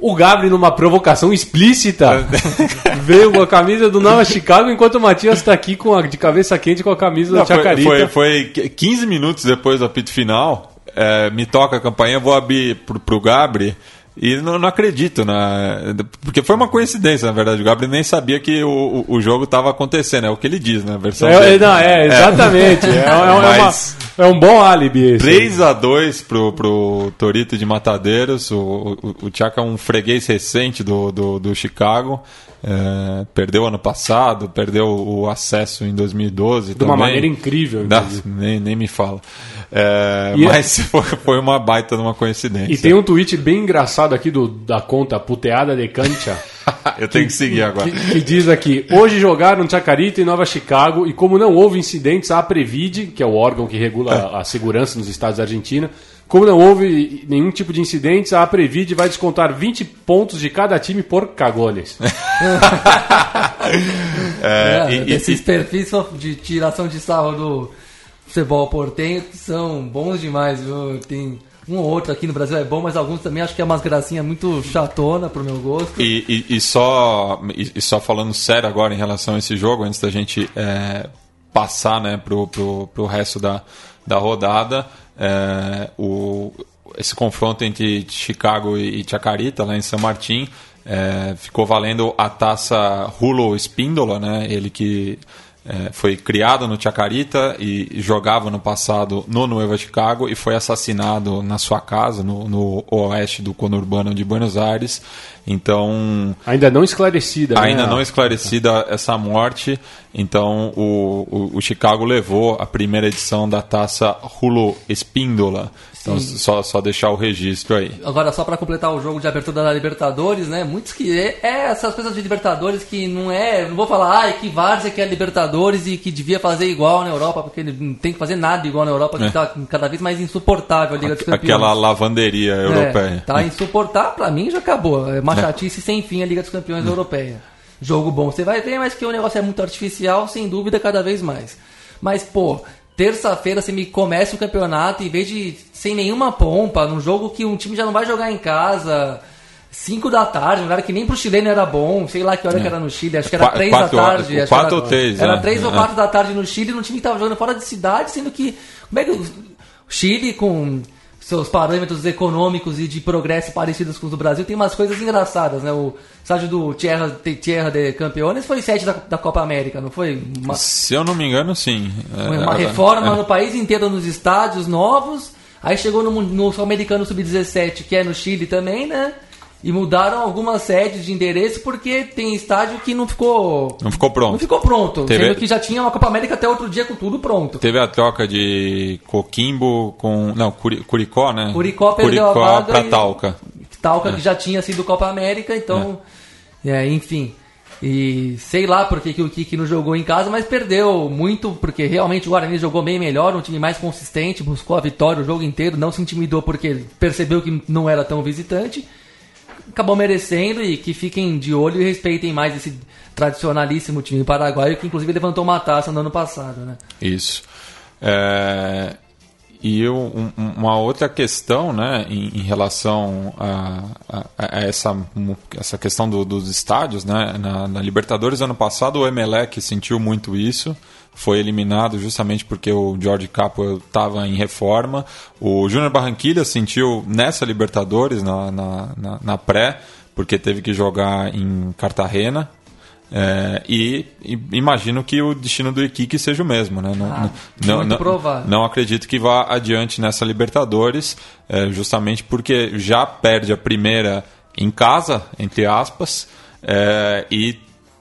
O Gabriel, numa provocação explícita, veio com a camisa do Nova Chicago, enquanto o Matias está aqui com a, de cabeça quente com a camisa Não, foi, Chacarita. foi, foi 15 minutos depois do apito final, é, me toca a campainha, vou abrir pro, pro Gabri e não, não acredito, né? Porque foi uma coincidência, na verdade. O Gabri nem sabia que o, o, o jogo estava acontecendo, é o que ele diz, né? A versão É, dele. é, não, é, exatamente. É, é- é uma- é um bom álibi esse. 3 a 2 pro, pro Torito de Matadeiros. O, o, o Tchaka é um freguês recente do, do, do Chicago. É, perdeu ano passado, perdeu o acesso em 2012 De uma também. maneira incrível, Dá- nem, nem me fala. É, E- mas foi, foi uma baita de uma coincidência. E tem um tweet bem engraçado aqui do, da conta Puteada de Cancha. Eu tenho que seguir agora. Que, que diz aqui: hoje jogaram Chacarita e Nova Chicago, e como não houve incidentes, a Previd, que é o órgão que regula a, a segurança nos estados da Argentina, como não houve nenhum tipo de incidentes, a Previd vai descontar 20 pontos de cada time por cagones. É, É, e- esses e- perfis de tiração de sarro do futebol portenho são bons demais, viu? Tem um ou outro aqui no Brasil é bom, mas alguns também acho que é umas gracinhas muito chatona pro meu gosto. E, e- e só, e, e só falando sério agora em relação a esse jogo, antes da gente é, passar né, pro, pro, pro resto da, da rodada, é, o, esse confronto entre Chicago e, Chacarita, lá em San Martín, é, ficou valendo a taça Rulo Espíndola, né? Ele que é, foi criado no Chacarita e jogava no passado no Nueva Chicago e foi assassinado na sua casa, no, no oeste do conurbano de Buenos Aires. Então. Ainda não esclarecida. Ainda né? não esclarecida essa morte. Então o, o, o, Chicago levou a primeira edição da taça Rulo Espíndola. Então, só, só deixar o registro aí. Agora, só para completar o jogo de abertura da Libertadores, né? Muitos que. É, é, essas coisas de Libertadores que não é. Não vou falar, ah, que Várzea que é Libertadores e que devia fazer igual na Europa, porque não tem que fazer nada igual na Europa, que é. tá cada vez mais insuportável a Liga dos Campeões. Aquela lavanderia é, europeia. Tá insuportável, pra mim já acabou. É uma chatice sem fim a Liga dos Campeões É. europeia. Jogo bom, você vai ver, mas que o negócio é muito artificial, sem dúvida, cada vez mais. Mas, pô, terça-feira você me começa o campeonato, em vez de sem nenhuma pompa, num jogo que um time já não vai jogar em casa, 5 da tarde, um lugar que nem pro chileno era bom, sei lá que hora é. que era no Chile, acho que era 3 da tarde. Horas, 4 ou 3, Era 3 é. ou 4 da tarde no Chile, num time que tava jogando fora de cidade, sendo que. Como é que. O Chile com seus parâmetros econômicos e de progresso parecidos com os do Brasil, tem umas coisas engraçadas, né? O estádio do Tierra, Tierra de Campeones foi sede da, da Copa América, não foi? Uma, Se eu não me engano, sim. Uma é, reforma é. no país inteiro nos estádios novos, aí chegou no, no Sul-Americano Sub-17, que é no Chile também, né? E mudaram algumas sedes de endereço porque tem estádio que não ficou. Não ficou pronto. Não ficou pronto. Teve... Sendo que já tinha uma Copa América até outro dia com tudo pronto. Teve a troca de Coquimbo com. Não, Curicó, né? Curicó perdeu Curicó a vaga pra e... Talca. Talca é. que já tinha sido Copa América, então. É. é enfim. E sei lá porque que o Kiki não jogou em casa, mas perdeu muito, porque realmente o Guarani jogou bem melhor, um time mais consistente, buscou a vitória o jogo inteiro, não se intimidou porque percebeu que não era tão visitante acabou merecendo e que fiquem de olho e respeitem mais esse tradicionalíssimo time paraguaio que inclusive levantou uma taça no ano passado, né? Isso. É... E eu, um, uma outra questão, né, em, em relação a, a, a, essa, essa questão do, dos estádios, né, na, na Libertadores ano passado o Emelec sentiu muito isso, foi eliminado justamente porque o George Capo estava em reforma. O Júnior Barranquilha sentiu nessa Libertadores, na, na, na, na, pré, porque teve que jogar em Cartagena. É, e, e, imagino que o destino do Iquique seja o mesmo. Né? Não, ah, não, não, não acredito que vá adiante nessa Libertadores, é, justamente porque já perde a primeira em casa, entre aspas, é, e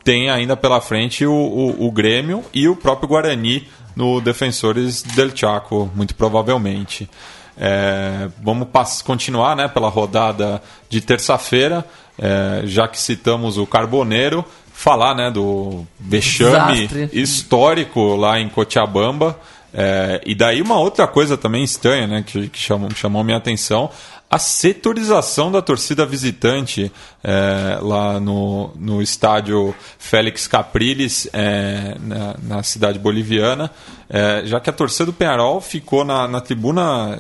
tem ainda pela frente o, o, o, Grêmio e o próprio Guarani no Defensores del Chaco, muito provavelmente. É, vamos continuar né, pela rodada de terça-feira, é, já que citamos o Carboneiro, falar né, do vexame Desastre. histórico lá em Cochabamba. É, e daí uma outra coisa também estranha né, que, que chamou, chamou minha atenção, a setorização da torcida visitante é, lá no, no estádio Félix Capriles, é, na, na, cidade boliviana, é, já que a torcida do Penharol ficou na, na tribuna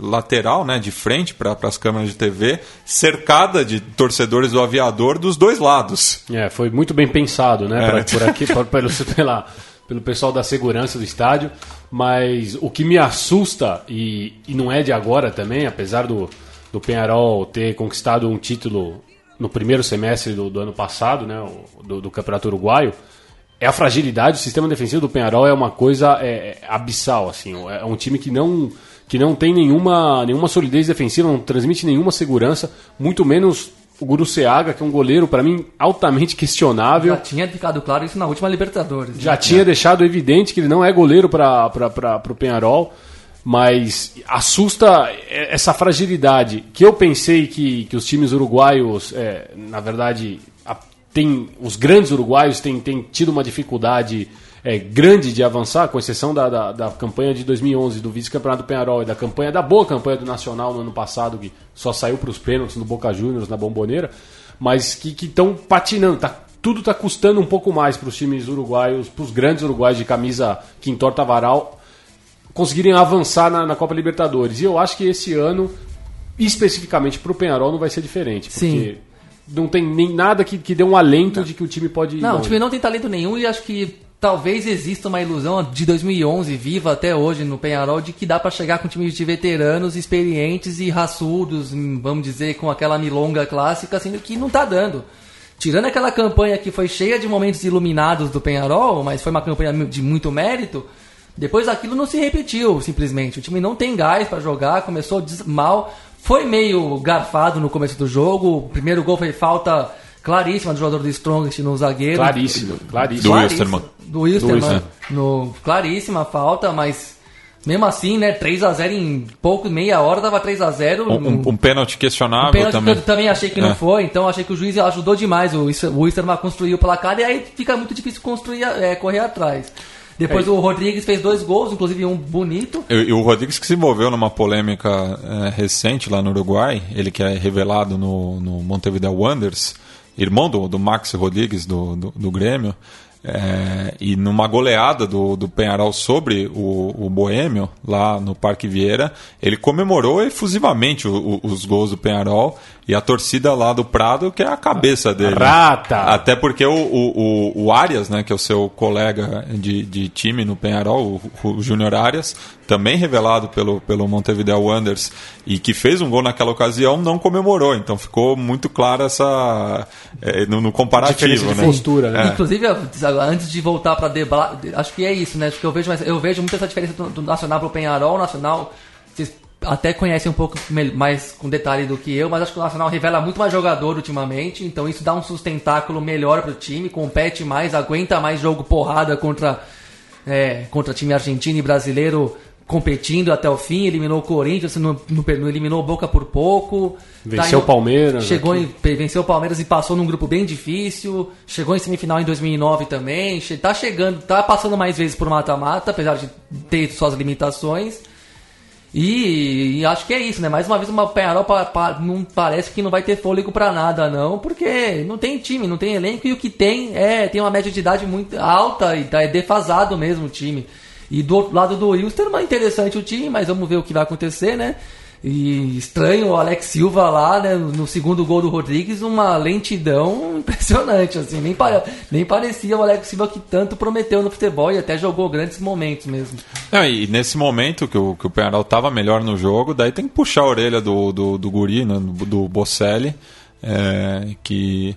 lateral, né, de frente para as câmeras de TV, cercada de torcedores do aviador dos dois lados. É, foi muito bem pensado, né, pra, por aqui, pelo, pela, pelo pessoal da segurança do estádio. Mas o que me assusta, e, e não é de agora também, apesar do, do Penharol ter conquistado um título no primeiro semestre do, do ano passado, né, do, do, Campeonato Uruguaio, é a fragilidade. O sistema defensivo do Penharol é uma coisa é, é, abissal. Assim, é um time que não, que não tem nenhuma, nenhuma solidez defensiva, não transmite nenhuma segurança, muito menos o Guru Seaga, que é um goleiro, para mim, altamente questionável. Já tinha ficado claro isso na última Libertadores. Já né? tinha deixado evidente que ele não é goleiro para o Penharol mas assusta essa fragilidade que eu pensei que, que os times uruguaios, é, na verdade, a, tem, os grandes uruguaios têm, têm tido uma dificuldade é, grande de avançar, com exceção da, da, da campanha de 2011 do vice-campeonato do Penharol e da campanha da boa campanha do Nacional no ano passado, que só saiu para os pênaltis no Boca Juniors, na Bomboneira, mas que estão patinando, tá, tudo está custando um pouco mais para os times uruguaios, para os grandes uruguaios de camisa que entorta conseguirem avançar na, na, Copa Libertadores. E eu acho que esse ano, especificamente para o Penharol, não vai ser diferente. Porque Sim. não tem nem nada que, que dê um alento não. de que o time pode. Não, o time não tem talento nenhum e acho que talvez exista uma ilusão de 2011 viva até hoje no Penharol de que dá para chegar com time de veteranos experientes e raçudos, vamos dizer, com aquela milonga clássica, sendo que não tá dando. Tirando aquela campanha que foi cheia de momentos iluminados do Penharol, mas foi uma campanha de muito mérito, depois aquilo não se repetiu, simplesmente. O time não tem gás para jogar, começou mal, foi meio garfado no começo do jogo. O primeiro gol foi falta claríssima do jogador do Strongest no zagueiro. Claríssimo, claríssimo. Do Claríssima. Wilstermann. Do Wilstermann. Wilstermann. No, claríssima falta, mas mesmo assim, né, 3x0 em pouco, meia hora tava 3x0. Um, um, um pênalti questionável O pênalti também. que eu também achei que não É. foi, então achei que o juiz ajudou demais o Wisterman a construir o placar e aí fica muito difícil construir, é, correr atrás. Depois É. o Rodrigues fez dois gols, inclusive um bonito. E, e o Rodrigues que se envolveu numa polêmica eh, recente lá no Uruguai, ele que é revelado no, no Montevideo Wanderers, irmão do, do Max Rodrigues do, do, do Grêmio, eh, e numa goleada do, do Penharol sobre o, o Boêmio, lá no Parque Vieira, ele comemorou efusivamente o- o- os gols do Penharol e a torcida lá do Prado, que é a cabeça dele. Rata! Até porque o, o, o, o Arias, né, que é o seu colega de, de time no Penharol, o, o Júnior Arias, também revelado pelo, pelo Montevideo Wanderers e que fez um gol naquela ocasião, não comemorou. Então ficou muito clara essa. eh, no, no comparativo, Diferença de né? postura, né? Inclusive, antes de voltar para debate, acho que é isso, né? Acho que eu vejo, mais- eu vejo muito essa diferença do, do Nacional pro Penharol. O Nacional, vocês até conhecem um pouco mais com detalhe do que eu, mas acho que o Nacional revela muito mais jogador ultimamente, então isso dá um sustentáculo melhor pro time, compete mais, aguenta mais jogo porrada contra, é, contra time argentino e brasileiro competindo até o fim, eliminou o Corinthians, não, não, não eliminou o Boca por pouco. Venceu em- o Palmeiras, Chegou em, venceu o Palmeiras e passou num grupo bem difícil. Chegou em semifinal em 2009 também. Tá chegando, tá passando mais vezes por mata-mata, apesar de ter suas limitações. E, e acho que é isso, né? Mais uma vez, uma Penharol pa- pa- não parece que não vai ter fôlego pra nada, não, porque não tem time, não tem elenco e o que tem é tem uma média de idade muito alta e tá, é defasado mesmo o time. E do outro lado do Wilstermann, interessante o time, mas vamos ver o que vai acontecer, né? E estranho o Alex Silva lá, né, no segundo gol do Rodrigues, uma lentidão impressionante, assim, nem, pare- nem parecia o Alex Silva que tanto prometeu no futebol e até jogou grandes momentos mesmo. E nesse momento que o, que o Penharol estava melhor no jogo, daí tem que puxar a orelha do, do, do Guri, né, do, Bocelli, é, que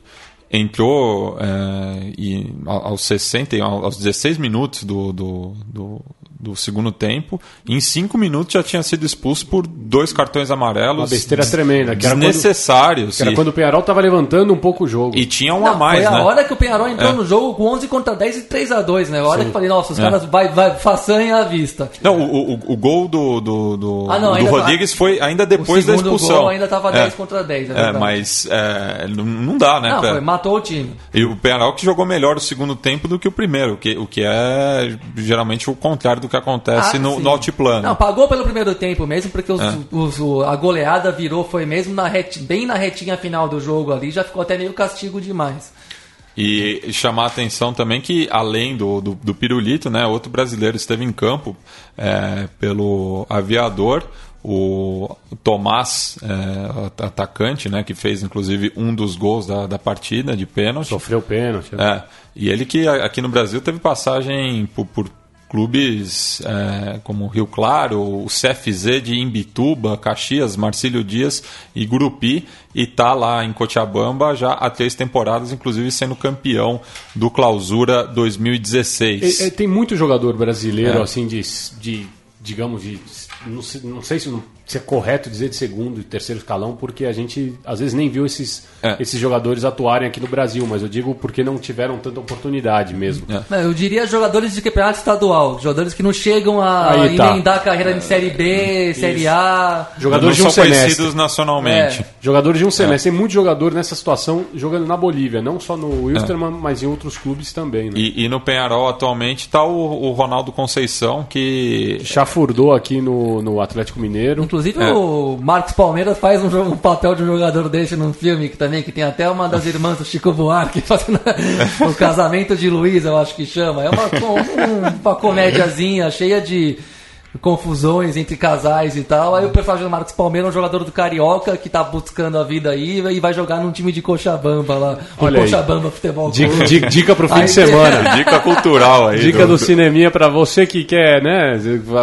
entrou é, e ao- aos 60, e ao- aos 16 minutos do, do, do, do segundo tempo, em 5 minutos já tinha sido expulso por dois cartões amarelos. Uma besteira tremenda, que era quando- desnecessários. Que era quando o Penharol tava levantando um pouco o jogo. e tinha um a Não, mais, foi né? a hora que o Penharol entrou É. no jogo com 11 contra 10 e 3 a 2 né? A hora que eu falei, nossa, os É. caras vai, vai façanha à vista. Não, o, o, o gol do, do, do, Ah, não, do ainda- Rodrigues foi ainda depois o da segundo expulsão. gol ainda tava É. 10 contra 10, é É, mas é, não- não dá, né? Não, foi, matou o time. E o Penharol que jogou melhor o segundo tempo do que o primeiro, o que, o que é geralmente o contrário do que acontece Ah, no, no altiplano. Não, pagou pelo primeiro tempo mesmo, porque os- É. os- o- a goleada virou, foi mesmo na reti- bem na retinha final do jogo ali, já ficou até meio castigo demais. E chamar a atenção também que, além do, do, do Pirulito, né, outro brasileiro esteve em campo é, pelo aviador, o Tomás, é, at- atacante, né, que fez inclusive um dos gols da, da partida de pênalti. Sofreu pênalti. né? É, e ele que aqui no Brasil teve passagem por, por clubes é, como Rio Claro, o CFZ de Imbituba, Caxias, Marcílio Dias e Gurupi, e tá lá em Cochabamba já há três temporadas, inclusive sendo campeão do Clausura 2016. E- e tem muito jogador brasileiro, É. assim, de, de digamos, de. Não sei, não sei se, não- se é correto dizer de segundo e terceiro escalão, porque a gente às vezes nem viu esses, É. esses jogadores atuarem aqui no Brasil, mas eu digo porque não tiveram tanta oportunidade mesmo. É. Não, Eu diria jogadores de campeonato estadual, jogadores que não chegam a Aí tá. emendar a carreira em Série B, Série A. Jogadores não de um são semestre. conhecidos nacionalmente. É. Jogadores de um É. semestre. Tem muito jogador nessa situação jogando na Bolívia, não só no Wilstermann, mas em outros clubes também. Né? E, e no Penharol atualmente está o, o Ronaldo Conceição, que Chafurdou aqui no, no Atlético Mineiro. Inclusive É. o Marcos Palmeiras faz um, jogo- um papel de um jogador desse num filme que também, que tem até uma das irmãs do Chico Buarque fazendo o casamento de Luiz, eu acho que chama. É uma, com- um- uma comédiazinha cheia de confusões entre casais e tal. Aí o personagem do Marcos Palmeira é um jogador do Carioca que tá buscando a vida aí e vai jogar num time de Cochabamba lá. O Olha aí. Cochabamba Futebol Dica, Clube. dica, dica pro fim Aí de semana. Dica cultural aí. Dica do cineminha pra você que quer, né,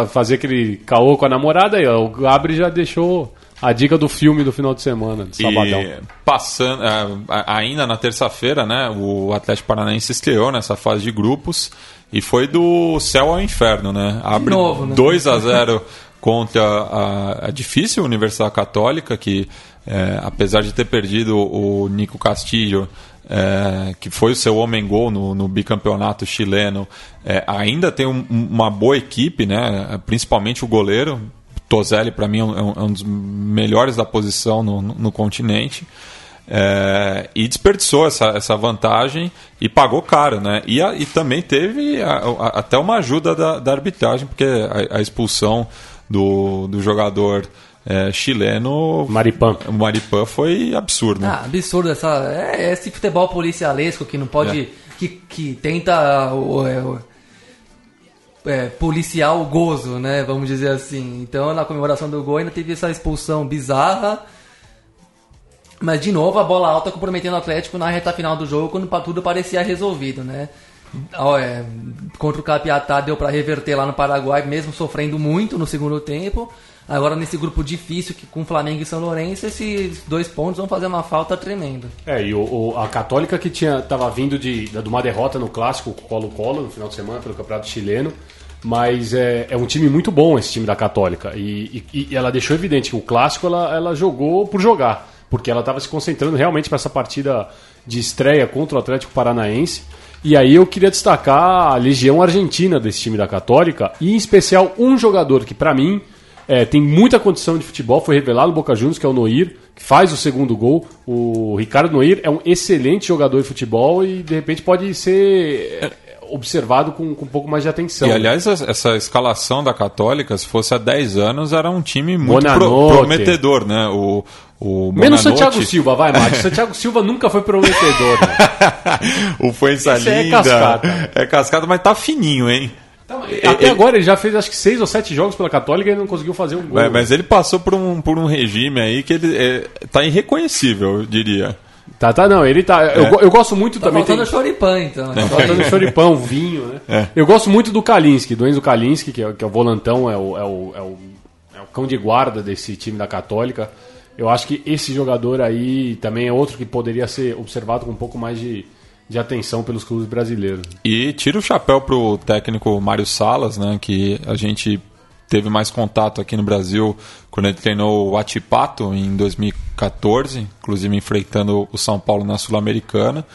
fazer aquele caô com a namorada aí, ó. O Gabri já deixou a dica do filme do final de semana, de sabadão. E passando, a- ainda na terça-feira, né, o Atlético Paranaense estreou nessa fase de grupos e foi do céu ao inferno, né? Abre novo, né? 2 a 0 contra a, a difícil Universidade Católica, que é, apesar de ter perdido o Nico Castillo, é, que foi o seu homem gol no, no bicampeonato chileno, é, ainda tem um- uma boa equipe, né? Principalmente o goleiro. Tozelli, para mim, é um, é um dos melhores da posição no, no- no continente. É, e desperdiçou essa, essa vantagem e pagou caro, né? E, a- e também teve a- a- até uma ajuda da, da arbitragem, porque a, a expulsão do, do jogador é, chileno, Maripan. o Maripan, foi absurdo. Ah, absurdo essa. É esse futebol policialesco que não pode. Que, que tenta o, é, o gozo, né? Vamos dizer assim. Então na comemoração do gol ainda teve essa expulsão bizarra. Mas de novo a bola alta comprometendo o Atlético na reta final do jogo quando tudo parecia resolvido, né? É, contra o Capiatá deu pra reverter lá no Paraguai, mesmo sofrendo muito no segundo tempo. Agora nesse grupo difícil que com Flamengo e São Lourenço, esses dois pontos vão fazer uma falta tremenda. É, e o, o- a Católica que tinha tava vindo de, de uma derrota no clássico Colo-Colo no final de semana pelo Campeonato Chileno, mas é, é um time muito bom esse time da Católica e, e- e ela deixou evidente que o clássico ela, ela jogou por jogar, porque ela estava se concentrando realmente para essa partida de estreia contra o Atlético Paranaense. E aí eu queria destacar a legião argentina desse time da Católica e em especial um jogador que para mim é, tem muita condição de futebol, foi revelado no Boca Juniors, que é o Noir, que faz o segundo gol. O Ricardo Noir é um excelente jogador de futebol e de repente pode ser é, observado com, com um pouco mais de atenção. E aliás, essa escalação da Católica, se fosse há 10 anos, era um time muito pro- prometedor, né? O, o Menos Santiago Silva, vai, Mate. Santiago Silva nunca foi prometedor. né? o Fuenza Esse é Linda. cascata. É cascata, mas tá fininho, hein? Até agora ele já fez acho que seis ou sete jogos pela Católica e ele não conseguiu fazer um gol. É, mas ele passou por um, por um regime aí que ele é, tá irreconhecível, eu diria. Tá, tá, não, ele tá. Eu, go- eu gosto muito Tá também. faltando tem- choripã, então. Tá faltando choripão, vinho, né? É. Eu gosto muito do Kalinski, do Enzo Kalinski, que é, que é o volantão, é o, é, o, é, o, é o cão de guarda desse time da Católica. Eu acho que esse jogador aí também é outro que poderia ser observado com um pouco mais de, de atenção pelos clubes brasileiros. E tira o chapéu pro técnico Mário Salas, né? Que a gente teve mais contato aqui no Brasil quando ele treinou o Atipato em 2014, inclusive enfrentando o São Paulo na Sul-Americana.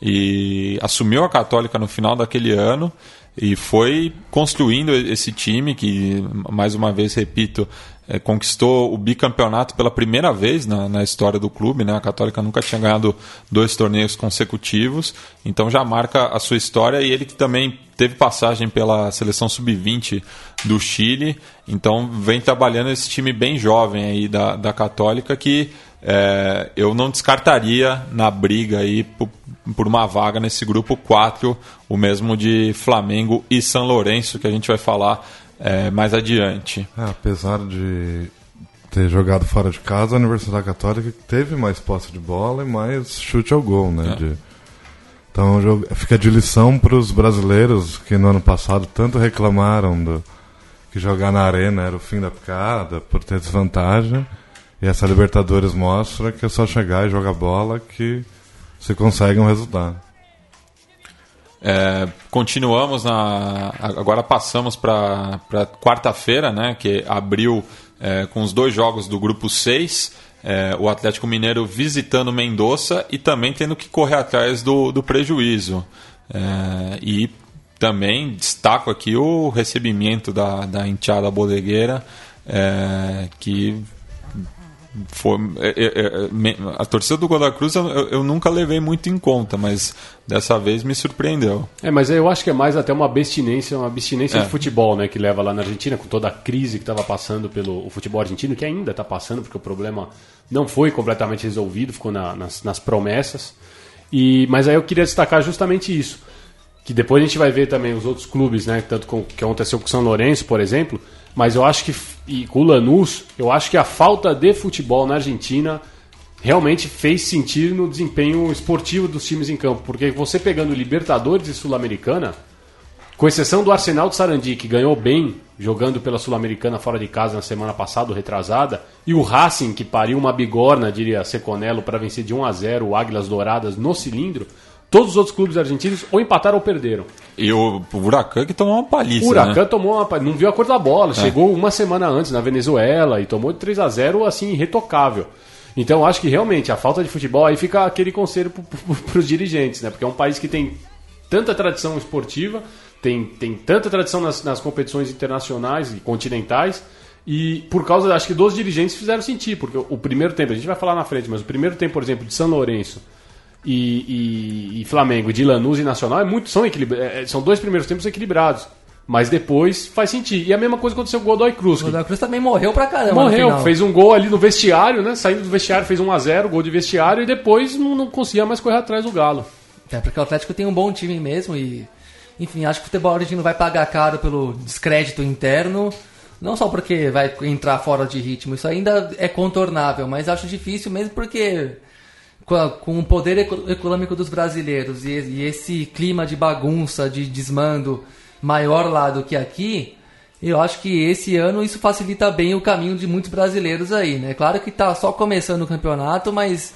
E assumiu a Católica no final daquele ano e foi construindo esse time que, mais uma vez, repito, eh, conquistou o bicampeonato pela primeira vez na, na história do clube. Né? A Católica nunca tinha ganhado dois torneios consecutivos, então já marca a sua história. E ele que também teve passagem pela seleção sub-20 do Chile, então vem trabalhando esse time bem jovem aí da, da Católica que eh, eu não descartaria na briga aí por, por uma vaga nesse grupo 4, o mesmo de Flamengo e São Lourenço, que a gente vai falar eh, mais adiante. É, apesar de ter jogado fora de casa, a Universidade Católica teve mais posse de bola e mais chute ao gol, né? É. de- Então fica de lição para os brasileiros que no ano passado tanto reclamaram do, que jogar na arena era o fim da picada por ter desvantagem. E essa Libertadores mostra que é só chegar e jogar bola que se consegue um resultado. É, continuamos na. Agora passamos para quarta-feira, né? Que abriu é, com os dois jogos do grupo 6. é, o Atlético Mineiro visitando Mendoza e também tendo que correr atrás do, do prejuízo. É, e também destaco aqui o recebimento da, da enteada bodegueira, é, que foi, é, é, é, a torcida do Godoy Cruz eu, eu- nunca levei muito em conta, mas dessa vez me surpreendeu. É, mas eu acho que é mais até uma abstinência, uma abstinência É. de futebol, né, que leva lá na Argentina, com toda a crise que estava passando pelo o futebol argentino, que ainda está passando, porque o problema não foi completamente resolvido, ficou na- nas, nas promessas. E, mas aí eu queria destacar justamente isso, que depois a gente vai ver também os outros clubes, né, tanto com, que aconteceu com o São Lourenço, por exemplo, Mas eu acho que, e com o Lanús, eu acho que a falta de futebol na Argentina realmente fez sentir no desempenho esportivo dos times em campo. Porque você pegando Libertadores e Sul-Americana, com exceção do Arsenal de Sarandi, que ganhou bem jogando pela Sul-Americana fora de casa na semana passada, retrasada, e o Racing, que pariu uma bigorna, diria Seconello, para vencer de 1 a 0 o Águilas Douradas no cilindro, todos os outros clubes argentinos ou empataram ou perderam. E o, Huracan que tomou uma paliça. O Huracan né? tomou uma não viu a cor da bola, chegou uma semana antes na Venezuela e tomou de 3 a 0 assim, irretocável. Então acho que realmente a falta de futebol aí fica aquele conselho para os dirigentes, né? Porque é um país que tem tanta tradição esportiva, tem, tem tanta tradição nas, nas competições internacionais e continentais, e por causa, acho que dos dirigentes fizeram sentir, porque o primeiro tempo, a gente vai falar na frente, mas o primeiro tempo, por exemplo, de São Lourenço e, e, e Flamengo, de Lanús e Nacional, é muito, são, equilibra- é, são dois primeiros tempos equilibrados. Mas depois faz sentir. E a mesma coisa aconteceu com o Godoy Cruz. O Godoy Cruz também morreu pra caramba. Morreu, fez um gol ali no vestiário, né? Saindo do vestiário, fez 1 a 0 gol de vestiário, e depois não, não conseguia mais correr atrás do Galo. É, porque o Atlético tem um bom time mesmo e. Enfim, acho que o futebol argentino vai pagar caro pelo descrédito interno. Não só porque vai entrar fora de ritmo, isso ainda é contornável, mas acho difícil mesmo porque com, a- com o poder eco- econômico dos brasileiros e, e esse clima de bagunça, de desmando maior lá do que aqui, eu acho que esse ano isso facilita bem o caminho de muitos brasileiros aí, né? Claro que tá só começando o campeonato, mas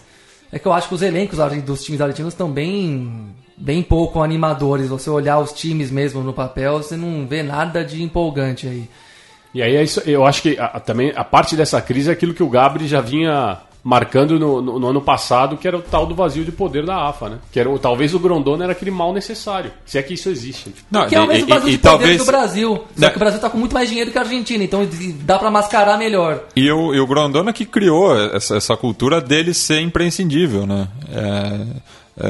é que eu acho que os elencos dos times argentinos estão bem, bem pouco animadores. Você olhar os times mesmo no papel, você não vê nada de empolgante aí. E aí é isso, eu acho que a- também a parte dessa crise é aquilo que o Gabri já vinha marcando no, no- no ano passado, que era o tal do vazio de poder da AFA, né? Que era o- talvez o Grondona era aquele mal necessário, se é que isso existe. Não, Que é o e- mesmo e- vazio e de poder talvez- do Brasil. Só Né? que o Brasil tá com muito mais dinheiro que a Argentina, então dá pra mascarar melhor. E o, e o Grondona que criou essa, essa cultura dele ser imprescindível, né? É,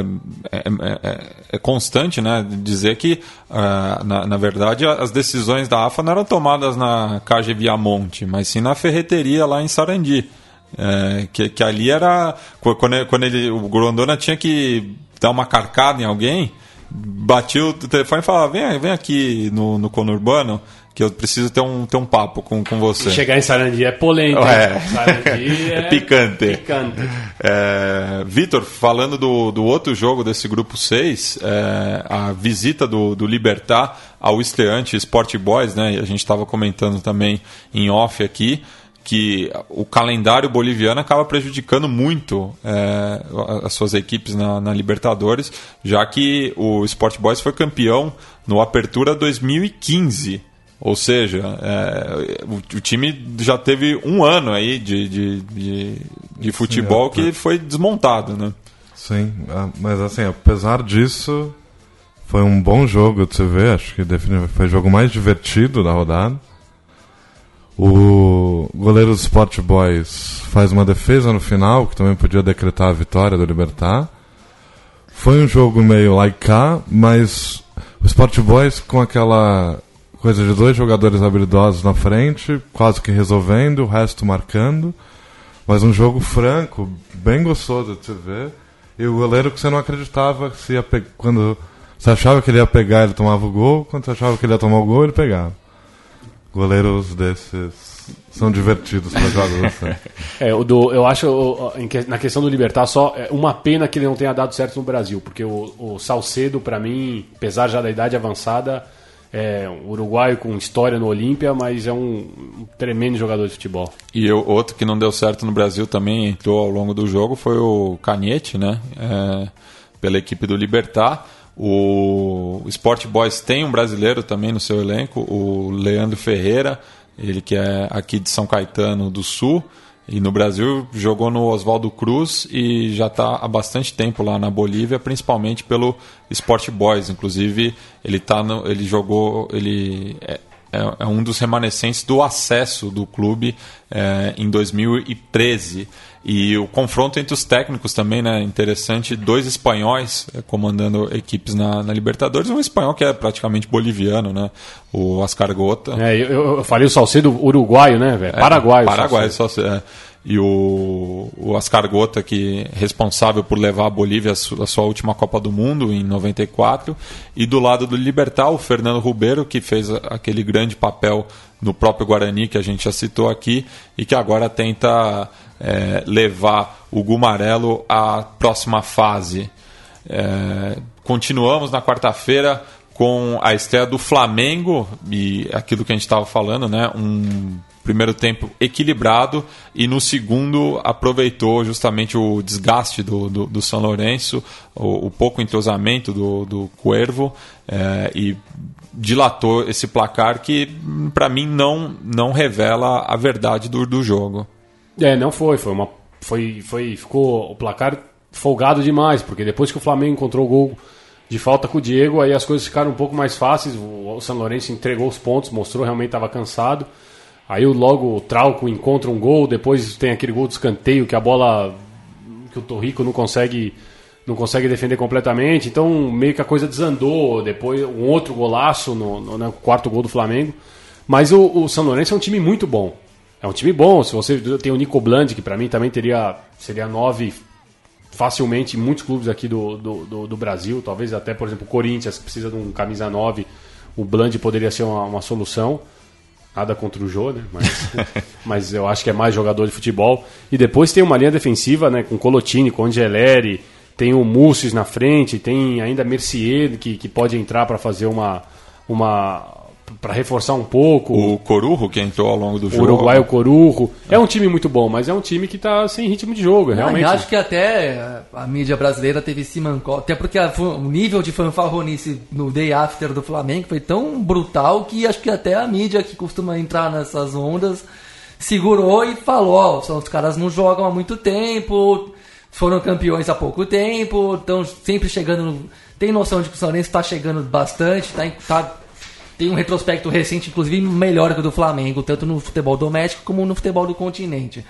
é, é- é- é constante, né? Dizer que, ah, na, na verdade, as decisões da AFA não eram tomadas na Cage Viamonte, mas sim na ferreteria lá em Sarandi. É, que, que ali era. qu- Quando, ele- quando ele, o Grondona tinha que dar uma carcada em alguém, batia o telefone e falava: vem, vem aqui no, no conurbano que eu preciso ter um, ter um papo com, com você. Chegar em Sarandi é polêmico. É. Sarandi É picante. picante. É, Vitor, falando do, do outro jogo desse grupo 6, é, a visita do, do Libertar ao estreante Sport Boys, né? A gente estava comentando também em off aqui que o calendário boliviano acaba prejudicando muito é, as suas equipes na, na Libertadores, já que o Sport Boys foi campeão no Apertura 2015. Ou seja, é, o, o time já teve um ano aí de, de, de, de futebol que foi desmontado, né? Sim, ah, mas assim, apesar disso, foi um bom jogo de se ver. Acho que foi o jogo mais divertido da rodada. O goleiro do Sport Boys faz uma defesa no final, que também podia decretar a vitória do Libertar. Foi um jogo meio like cá, mas o Sport Boys com aquela coisa de dois jogadores habilidosos na frente, quase que resolvendo, o resto marcando. Mas um jogo franco, bem gostoso de se ver. E o goleiro que você não acreditava se ia quando você achava que ele ia pegar, ele tomava o gol, quando você achava que ele ia tomar o gol, ele pegava. Goleiros desses são divertidos para jogar. Assim. É, o do, eu acho, na questão do Libertar, só é uma pena que ele não tenha dado certo no Brasil, porque o, o Salcedo, para mim, apesar já da idade avançada, é um uruguaio com história no Olímpia, mas é um, um tremendo jogador de futebol. E o outro que não deu certo no Brasil também entrou ao longo do jogo foi o Canete, né? É, pela equipe do Libertar. O Sport Boys tem um brasileiro também no seu elenco, o Leandro Ferreira, ele que é aqui de São Caetano do Sul. E no Brasil jogou no Oswaldo Cruz e já está há bastante tempo lá na Bolívia, principalmente pelo Sport Boys. Inclusive, ele, tá no, ele jogou. Ele é, é, é um dos remanescentes do acesso do clube é, em 2013. E o confronto entre os técnicos também, né? Interessante, dois espanhóis é, comandando equipes na, na Libertadores, um espanhol que é praticamente boliviano, né? O Ascar Gota. É, eu, eu- falei o Salcedo uruguaio, né, velho? É, Paraguaio. o Paraguai, Salcedo. é. E o, o Oscar Gota, que é responsável por levar a Bolívia à sua, última Copa do Mundo em 94, e do lado do Libertar, o Fernando Ribeiro, que fez aquele grande papel no próprio Guarani que a gente já citou aqui e que agora tenta é, levar o Gumarelo à próxima fase. É, continuamos na quarta-feira com a estreia do Flamengo e aquilo que a gente estava falando, né? Um primeiro tempo equilibrado e no segundo aproveitou justamente o desgaste do, do, do São Lourenço, o, o, pouco entrosamento do, do Cuervo é, e dilatou esse placar que para mim não, não revela a verdade do, do jogo. É, não foi, foi uma foi, foi ficou o placar folgado demais, porque depois que o Flamengo encontrou o gol de falta com o Diego, aí as coisas ficaram um pouco mais fáceis. O São Lourenço entregou os pontos, mostrou realmente estava cansado. Aí logo o Trauco encontra um gol, depois tem aquele gol de escanteio que a bola que o Torrico não consegue não consegue defender completamente. Então meio que a coisa desandou. Depois um outro golaço no, no, no quarto gol do Flamengo. Mas o, o, São Lourenço é um time muito bom. É um time bom. Se você tem o Nico Bland, que para mim também teria seria nove facilmente em muitos clubes aqui do, do, do, do, Brasil. Talvez até, por exemplo, o Corinthians, que precisa de um camisa 9. O Bland poderia ser uma, uma solução. Nada contra o Jô, né? Mas, mas eu acho que é mais jogador de futebol. E depois tem uma linha defensiva, né? Com Colotini, com Angeleri, tem o Mussis na frente, tem ainda Mercier que, que pode entrar para fazer uma, uma para reforçar um pouco. O Corujo que entrou ao longo do jogo. O Uruguai, o Corujo. É um time muito bom, mas é um time que está sem ritmo de jogo, realmente. Eu acho que até a mídia brasileira teve esse mancó, até porque a, o nível de fanfarronice no day after do Flamengo foi tão brutal que acho que até a mídia que costuma entrar nessas ondas segurou e falou, ó, os caras não jogam há muito tempo, foram campeões há pouco tempo, estão sempre chegando. No, tem noção de que o São Lourenço está chegando bastante, tá, tá, tem um retrospecto recente, inclusive melhor que o do Flamengo, tanto no futebol doméstico como no futebol do continente.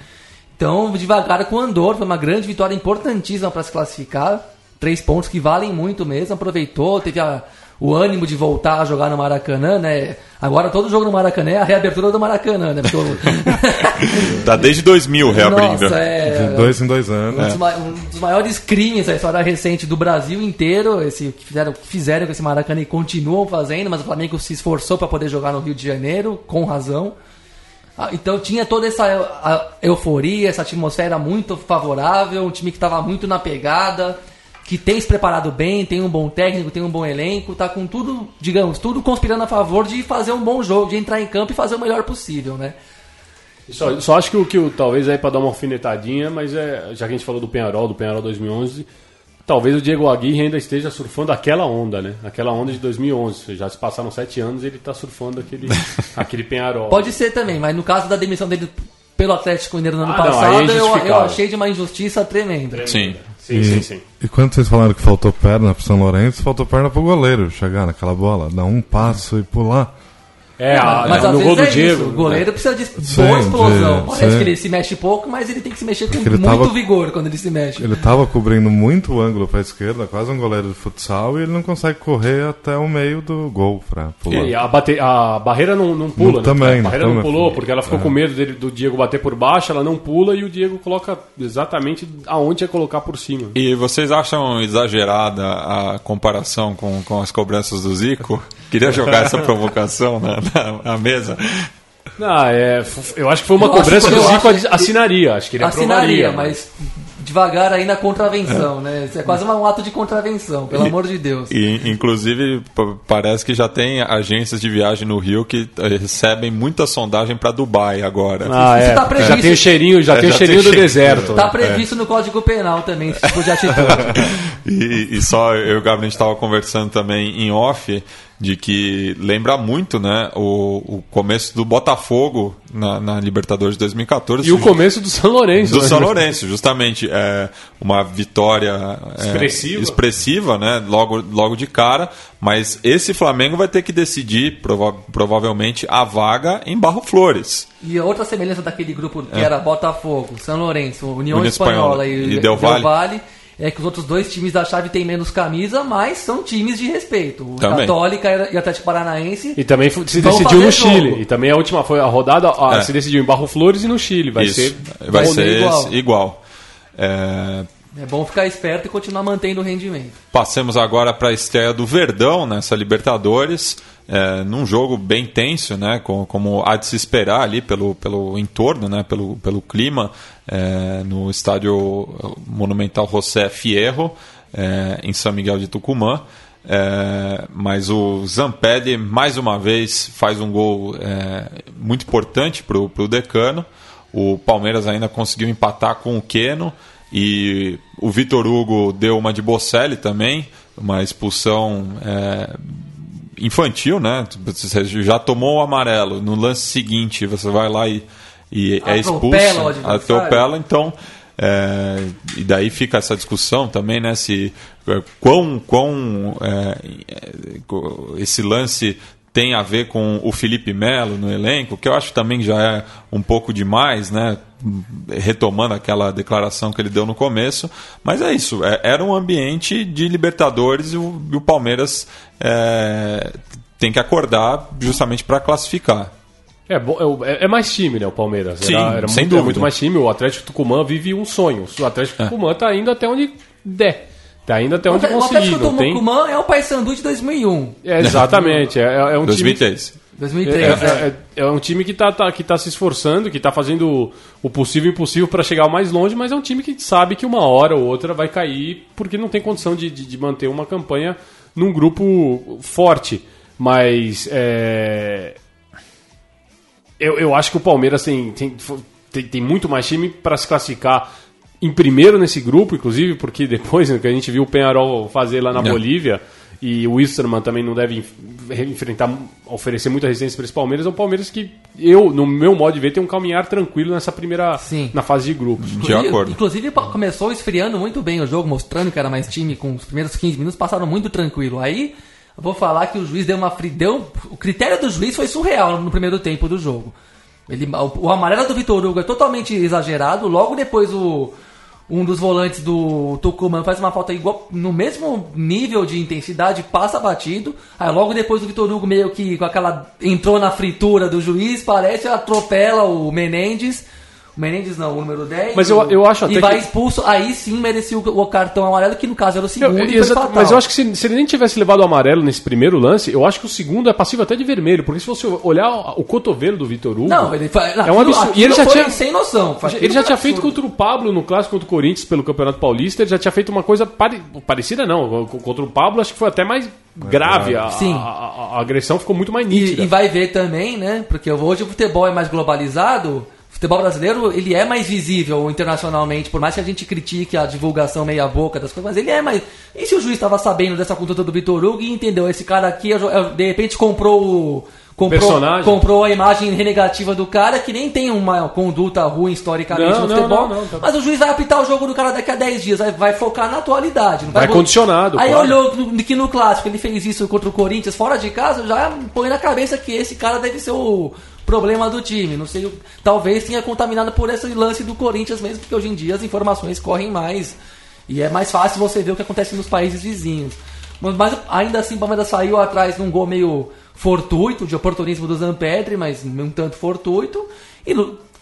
Então, devagar com o Andor, foi uma grande vitória importantíssima para se classificar. Três pontos que valem muito mesmo, aproveitou, teve a, o ânimo de voltar a jogar no Maracanã, né? Agora todo jogo no Maracanã é a reabertura do Maracanã, né? Porque tá desde 2000 reabrindo. Nossa, é... De dois em dois anos. Um dos, é. um dos, maiores crimes da história recente do Brasil inteiro, esse que fizeram, que fizeram com esse Maracanã e continuam fazendo, mas o Flamengo se esforçou para poder jogar no Rio de Janeiro, com razão. Ah, então tinha toda essa euforia, essa atmosfera muito favorável, um time que estava muito na pegada que tem se preparado bem, tem um bom técnico, tem um bom elenco, tá com tudo, digamos, tudo conspirando a favor de fazer um bom jogo, de entrar em campo e fazer o melhor possível, né? Só, só acho que o que talvez aí para dar uma alfinetadinha, mas é, já que a gente falou do Penharol, do Penharol 2011, talvez o Diego Aguirre ainda esteja surfando aquela onda, né? Aquela onda de 2011. Já se passaram sete anos e ele está surfando aquele, aquele Penharol. Pode ser também, mas no caso da demissão dele pelo Atlético Mineiro no ano ah, passado, não, é eu, eu, achei de uma injustiça tremenda. Sim. Sim, e, sim, sim. E quando vocês falaram que faltou perna pro São Lourenço, faltou perna pro goleiro chegar naquela bola, dar um passo e pular. É, a, mas no gol do é Diego. Isso. O goleiro precisa de sim, boa explosão. De, Parece sim. que ele se mexe pouco, mas ele tem que se mexer com muito tava, vigor quando ele se mexe. Ele estava cobrindo muito o ângulo para a esquerda, quase um goleiro de futsal, e ele não consegue correr até o meio do gol para pular. E a, bate, a barreira não, não pula, não, né? Também, a barreira não, não pulou, porque ela ficou é. com medo dele, do Diego bater por baixo, ela não pula e o Diego coloca exatamente aonde ia colocar por cima. E vocês acham exagerada a comparação com, com as cobranças do Zico? Queria jogar essa provocação na, na, na mesa. Não, é, eu acho que foi uma eu cobrança que o Zico assinaria. Acho que ele assinaria, mas devagar aí na contravenção, né? Isso é quase um ato de contravenção, pelo e, amor de Deus. E, inclusive, parece que já tem agências de viagem no Rio que eh, recebem muita sondagem para Dubai agora. Ah, é. Tá previsto, já tem o cheirinho, já é, tem o cheirinho do deserto. Está previsto é. no Código Penal também, esse tipo de atitude. e, e só eu e o Gabriel estava conversando também em off de que lembra muito né, o, o começo do Botafogo na, na, Libertadores de 2014. E o começo do São Lourenço. Do né? São Lourenço, justamente. É, uma vitória é, expressiva, expressiva né, logo, logo de cara, mas esse Flamengo vai ter que decidir, prova provavelmente, a vaga em Barro Flores. E outra semelhança daquele grupo que é. era Botafogo, São Lourenço, União, União Espanhola, Espanhola, e, e Del Valle. Del Valle é que os outros dois times da chave têm menos camisa, mas são times de respeito. O Também. Católica e o Atlético Paranaense. E também se decidiu no jogo. Chile. E também a última foi a rodada, a- É. se decidiu em Barro Flores e no Chile. Vai Isso. ser vai ser igual. igual. igual. É, É bom ficar esperto e continuar mantendo o rendimento. Passemos agora para a estreia do Verdão nessa Libertadores, é, num jogo bem tenso, né, com- como há de se esperar ali pelo, pelo entorno, né, pelo, pelo clima, é, no estádio Monumental José Fierro, é, em São Miguel de Tucumã. É, mas o Zampelli, mais uma vez, faz um gol é, muito importante para o Decano. O Palmeiras ainda conseguiu empatar com o Queno. E o Vitor Hugo deu uma de Bocelli também, uma expulsão é, infantil, né? Você já tomou o amarelo, no lance seguinte você vai lá e, e é expulso, atropela, então. é, e daí fica essa discussão também, né? Se é, quão, quão é, é, esse lance tem a ver com o Felipe Melo no elenco, que eu acho também já é um pouco demais, né? Retomando aquela declaração que ele deu no começo, mas é isso. é- era um ambiente de Libertadores e o, e o Palmeiras é, tem que acordar justamente para classificar. É, é o- é, é mais time, né, o Palmeiras. Sim, era, era sem muito, dúvida. é muito mais time. O Atlético Tucumã vive um sonho. O Atlético Tucumã tá indo até onde der. Tá indo até onde o conseguir. Atlético Não tem... Tucumã é o Paysandu de 2001. É, exatamente. É, é- um time 2003. 2003, É, é. é- é um time que está tá, que tá se esforçando, que está fazendo o possível e impossível para chegar mais longe, mas é um time que sabe que uma hora ou outra vai cair porque não tem condição de, de, de manter uma campanha num grupo forte. Mas é, eu, eu acho que o Palmeiras tem, tem, tem, tem muito mais time para se classificar em primeiro nesse grupo, inclusive, porque depois né, que a gente viu o Penharol fazer lá na É. Bolívia e o Wisterman também não deve enf- enfrentar, oferecer muita resistência para esse Palmeiras, é um Palmeiras que eu, no meu modo de ver, tem um caminhar tranquilo nessa primeira, Sim. na fase de grupos. De Inclusive- acordo. Inclusive começou esfriando muito bem o jogo, mostrando que era mais time, com os primeiros 15 minutos passaram muito tranquilo. Aí eu vou falar que o juiz deu uma fri- deu O critério do juiz foi surreal no primeiro tempo do jogo. Ele, o, o amarelo do Vitor Hugo é totalmente exagerado. Logo depois o. Um dos volantes do Tucumã faz uma falta igual, no mesmo nível de intensidade, passa batido. Aí logo depois o Vitor Hugo meio que com aquela. entrou na fritura do juiz, parece, atropela o Menendez. Menendez não, o número 10. Mas eu- eu acho até E vai que- expulso, aí sim merecia o, o cartão amarelo, que no caso era o Eu- segundo. e foi exato, fatal. mas eu acho que se, se ele nem tivesse levado o amarelo nesse primeiro lance, eu acho que o segundo é passivo até de vermelho, porque se você olhar o, o cotovelo do Vitor Hugo. Não, ele foi. É um absurdo. E ele já tinha- sem noção. Ele já tinha feito contra o Pablo no clássico contra o Corinthians pelo Campeonato Paulista, ele já tinha feito uma coisa pare- parecida, não. Contra o Pablo, acho que foi até mais grave. A, Sim. a- a- a agressão ficou muito mais E, nítida. e vai ver também, né? Porque hoje o futebol é mais globalizado. O futebol brasileiro ele é mais visível internacionalmente, por mais que a gente critique a divulgação meia boca das coisas, mas ele é mais. E se o juiz estava sabendo dessa conduta do Vitor Hugo e entendeu, esse cara aqui de repente comprou o. Comprou, Personagem. comprou a imagem negativa do cara que nem tem uma conduta ruim historicamente Não, no não, futebol. não, não, tá- Mas o juiz vai apitar o jogo do cara daqui a 10 dias, vai, vai focar na atualidade. Não Vai bot- condicionado, Aí claro. olhou que no clássico ele fez isso contra o Corinthians fora de casa, já põe na cabeça que esse cara deve ser o problema do time. Não sei, talvez tenha contaminado por esse lance do Corinthians mesmo, porque hoje em dia as informações correm mais e é mais fácil você ver o que acontece nos países vizinhos. Mas, ainda assim o Palmeiras saiu atrás num gol meio fortuito, de oportunismo do Zampedri, mas um tanto fortuito. E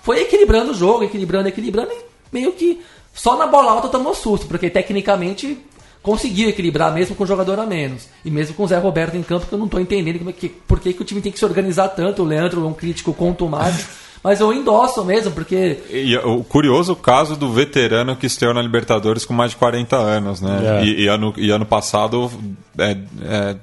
foi equilibrando o jogo, equilibrando, equilibrando, e meio que só na bola alta tomou susto, porque tecnicamente conseguiu equilibrar mesmo com o jogador a menos. E mesmo com o Zé Roberto em campo, que eu não estou entendendo como é que, por que, que o time tem que se organizar tanto. O Leandro é um crítico contumaz, mas eu endosso mesmo, porque E o curioso caso do veterano que estreou na Libertadores com mais de 40 anos, né? É. E, e ano, e ano passado, é, é,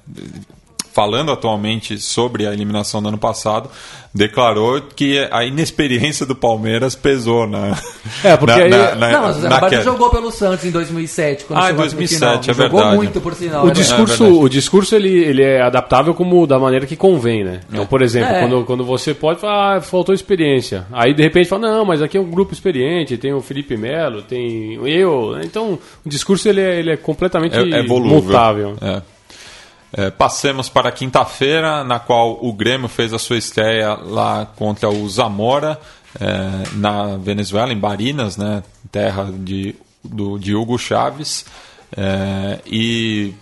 falando atualmente sobre a eliminação do ano passado, declarou que a inexperiência do Palmeiras pesou na. É, porque na, aí- na, na, não, mas o Zé na Roberto queda. jogou pelo Santos em 2007. Quando Ah, em chegou na 2007, semifinal. é Jogou verdade. muito, por sinal. O né? discurso, verdade. o discurso ele, ele é adaptável como da maneira que convém, né? Então, por exemplo, É. quando, quando você pode falar, ah, faltou experiência. Aí de repente fala, não, mas aqui é um grupo experiente, tem o Felipe Melo, tem eu. Então, o discurso ele é, ele é completamente é, é volúvel. mutável. É. É, passemos para quinta-feira, na qual o Grêmio fez a sua estreia lá contra o Zamora, é, na Venezuela, em Barinas, né, terra de do, de Hugo Chaves. É, e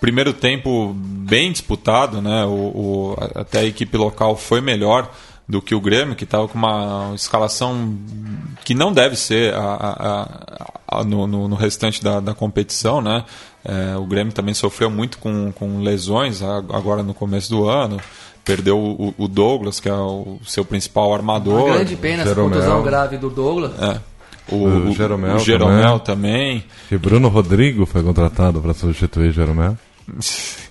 primeiro tempo bem disputado, né? O, o, até a equipe local foi melhor do que o Grêmio, que estava com uma escalação que não deve ser a, a, a, no, no, restante da, da competição, né? É, o Grêmio também sofreu muito com, com lesões agora no começo do ano. Perdeu o, o Douglas, que é o seu principal armador. Uma grande pena essa contusão grave do Douglas. É. O, o, Jeromel, o Jeromel também. também. E Bruno Rodrigo foi contratado para substituir Jeromel.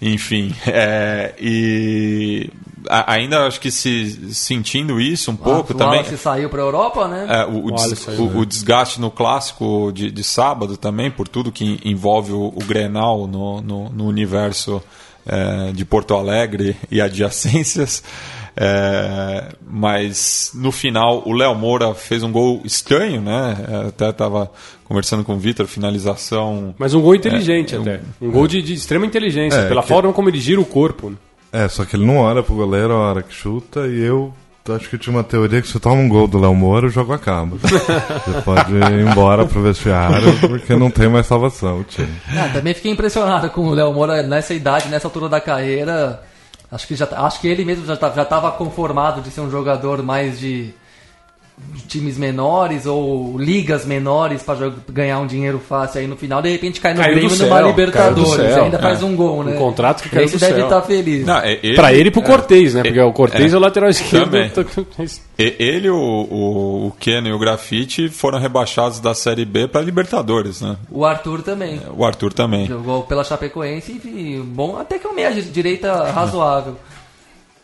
Enfim, é, e ainda acho que se sentindo isso um pouco o também. O saiu para a Europa, né? É, o, o, des, o, o, desgaste no clássico de, de, sábado também, por tudo que envolve o, Grenal no, no, no universo é, de Porto Alegre e adjacências. É, mas no final o Léo Moura fez um gol estranho, né? É, até estava conversando com o Vitor, finalização. Mas um gol inteligente é, até. Um, um gol de, de extrema inteligência, é, pela que... forma como ele gira o corpo. Né? É, só que ele não olha pro goleiro a hora que chuta e eu acho que tinha uma teoria que se toma um gol do Léo Moura, o jogo acaba. Você pode ir embora pro vestiário porque não tem mais salvação o time. Ah, também fiquei impressionado com o Léo Moura nessa idade, nessa altura da carreira Acho que, já, acho que ele mesmo já estava já conformado de ser um jogador mais de times menores ou ligas menores para ganhar um dinheiro fácil aí no final, de repente cai no caiu Grêmio numa Libertadores, ainda é. faz um gol, né? Um contrato que caiu Esse deve estar tá feliz. Não, é ele, pra ele e pro é, Cortez, né? Porque o Cortez é, é o lateral esquerdo. Ele, o, o, o Ken e o Grafite foram rebaixados da Série B para Libertadores, né? O Arthur também. O Arthur também. Jogou pela Chapecoense e bom, até que é uma meia direita razoável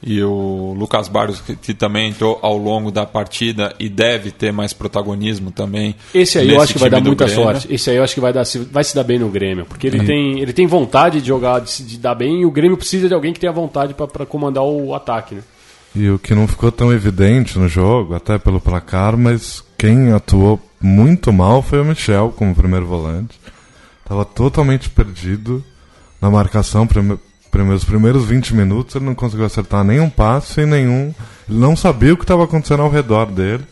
e o Lucas Barros, que, que, também entrou ao longo da partida e deve ter mais protagonismo também. Esse aí eu acho que vai dar muita Grêmio. sorte. Esse aí eu acho que vai, dar, vai se dar bem no Grêmio, porque ele, tem, ele tem vontade de jogar, de, de dar bem, e o Grêmio precisa de alguém que tenha vontade para comandar o ataque. Né? E o que não ficou tão evidente no jogo, até pelo placar, mas quem atuou muito mal foi o Michel como primeiro volante. Estava totalmente perdido na marcação primeiros, primeiros 20 minutos ele não conseguiu acertar nenhum passe nenhum. Ele não sabia o que estava acontecendo ao redor dele.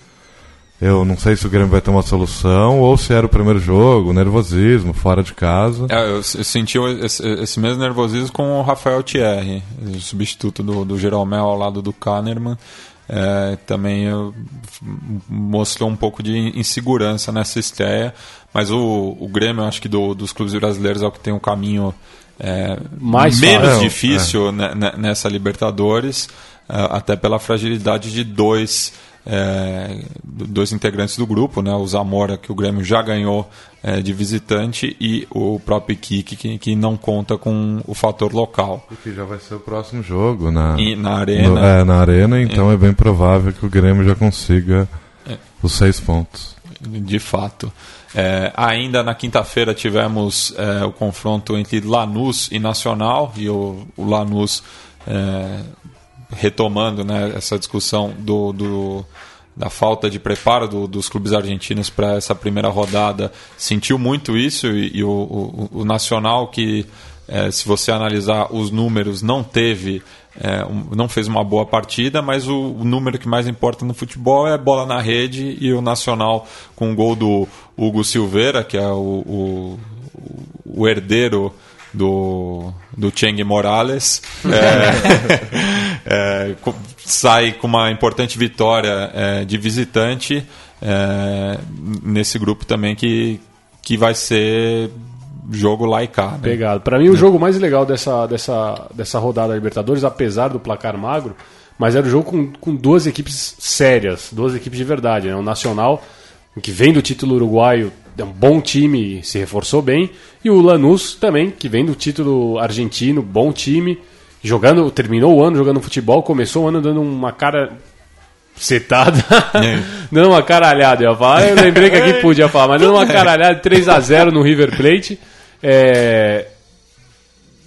Eu não sei se o Grêmio vai ter uma solução ou se era o primeiro jogo, nervosismo, fora de casa. É, eu, eu, senti esse, esse, mesmo nervosismo com o Rafael Thierry, o substituto do, do Jeromel ao lado do Kahneman. É, também mostrou um pouco de insegurança nessa estreia, mas o, o Grêmio, acho que do, dos clubes brasileiros é o que tem um caminho é, Mais menos fácil. difícil é. nessa Libertadores, é, até pela fragilidade de dois, é, dois integrantes do grupo, né? o Zamora, que o Grêmio já ganhou é, de visitante, e o próprio Kiki, que, que não conta com o fator local. E que já vai ser o próximo jogo na, e na Arena. No, é, na Arena, então é. bem provável que o Grêmio já consiga os seis pontos. De fato. É, ainda na quinta-feira tivemos é, o confronto entre Lanús e Nacional, e o, o Lanús é, retomando né, essa discussão do, do, da falta de preparo do, dos clubes argentinos para essa primeira rodada, sentiu muito isso, e, e o, o, o, Nacional, que é, se você analisar os números, não teve é, um, não fez uma boa partida, mas o, o, número que mais importa no futebol é bola na rede e o Nacional com o gol do Hugo Silveira, que é o, o, o herdeiro do, do Cheng Morales, é, é, sai com uma importante vitória é, de visitante é, nesse grupo também que, que vai ser jogo lá e cá. Né? Pegado. Para mim, o jogo mais legal dessa, dessa, dessa rodada da Libertadores, apesar do placar magro, mas era o jogo com, com duas equipes sérias, duas equipes de verdade. Né? O Nacional, que vem do título uruguaio, é um bom time, se reforçou bem, e o Lanús também, que vem do título argentino, bom time, jogando, terminou o ano jogando futebol, começou o ano dando uma cara setada, é. dando uma caralhada. Eu, falar, eu lembrei que aqui podia falar, mas dando uma caralhada 3 a 0 no River Plate. É,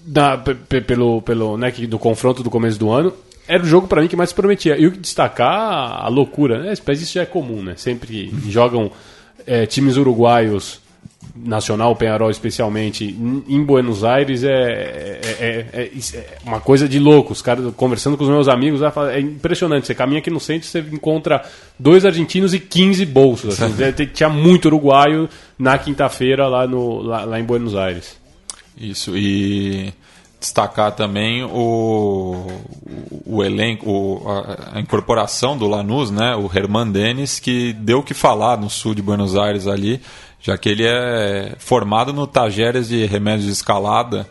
na, pelo, pelo né, do confronto do começo do ano, era o jogo para mim que mais prometia. E o que destacar a loucura, né? Mas isso já é comum, né? Sempre jogam é, times uruguaios Nacional, Penharol especialmente, em Buenos Aires é, é, é- é- é uma coisa de louco. Os caras, conversando com os meus amigos, é impressionante. Você caminha aqui no centro, você encontra dois argentinos e 15 bolsos. assim. Tem- Tinha muito uruguaio na quinta-feira lá, no- lá, lá em Buenos Aires. Isso, e destacar também o, o, o elenco, o- a, a incorporação do Lanús, né? O Herman Denis, que deu o que falar no sul de Buenos Aires ali, já que ele é formado no Tajeres de Remédios de Escalada,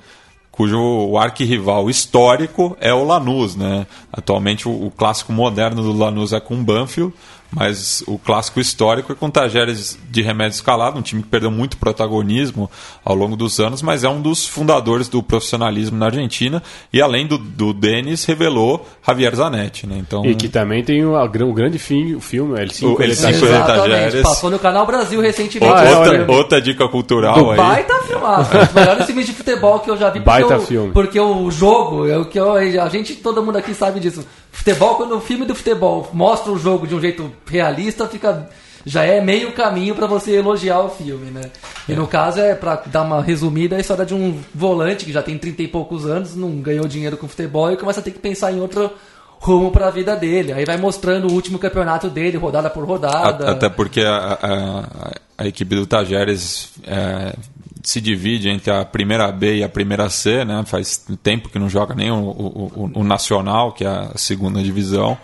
cujo arquirrival histórico é o Lanús, né? Atualmente o, o clássico moderno do Lanús é com o Banfield, mas o clássico histórico é com o Tajeres de Remédio Escalado, um time que perdeu muito protagonismo ao longo dos anos, mas é um dos fundadores do profissionalismo na Argentina e além do, do Denis revelou Javier Zanetti, né? Então E que também tem o, o grande fim, o filme, El 5, O El ele tá Cinco, aqui. ele tá- Exatamente. Tajeres. Passou no canal Brasil recentemente. Ah, é, outra, filme. outra dica cultural Do aí. baita filmado. Um dos melhores filmes de futebol que eu já vi. Porque Baita eu- filme. Porque o jogo, é o que eu- a gente, todo mundo aqui sabe disso. Futebol, quando o filme do futebol mostra o jogo de um jeito realista, fica já é meio caminho pra você elogiar o filme, né? E no caso é pra dar uma resumida a história de um volante que já tem 30 e poucos anos, não ganhou dinheiro com futebol e começa a ter que pensar em outro rumo pra vida dele. Aí vai mostrando o último campeonato dele, rodada por rodada. A- Até porque a, a- a equipe do Tajeres é, se divide entre a primeira B e a primeira C, né? Faz tempo que não joga nem o, o- o- Nacional, que é a segunda divisão.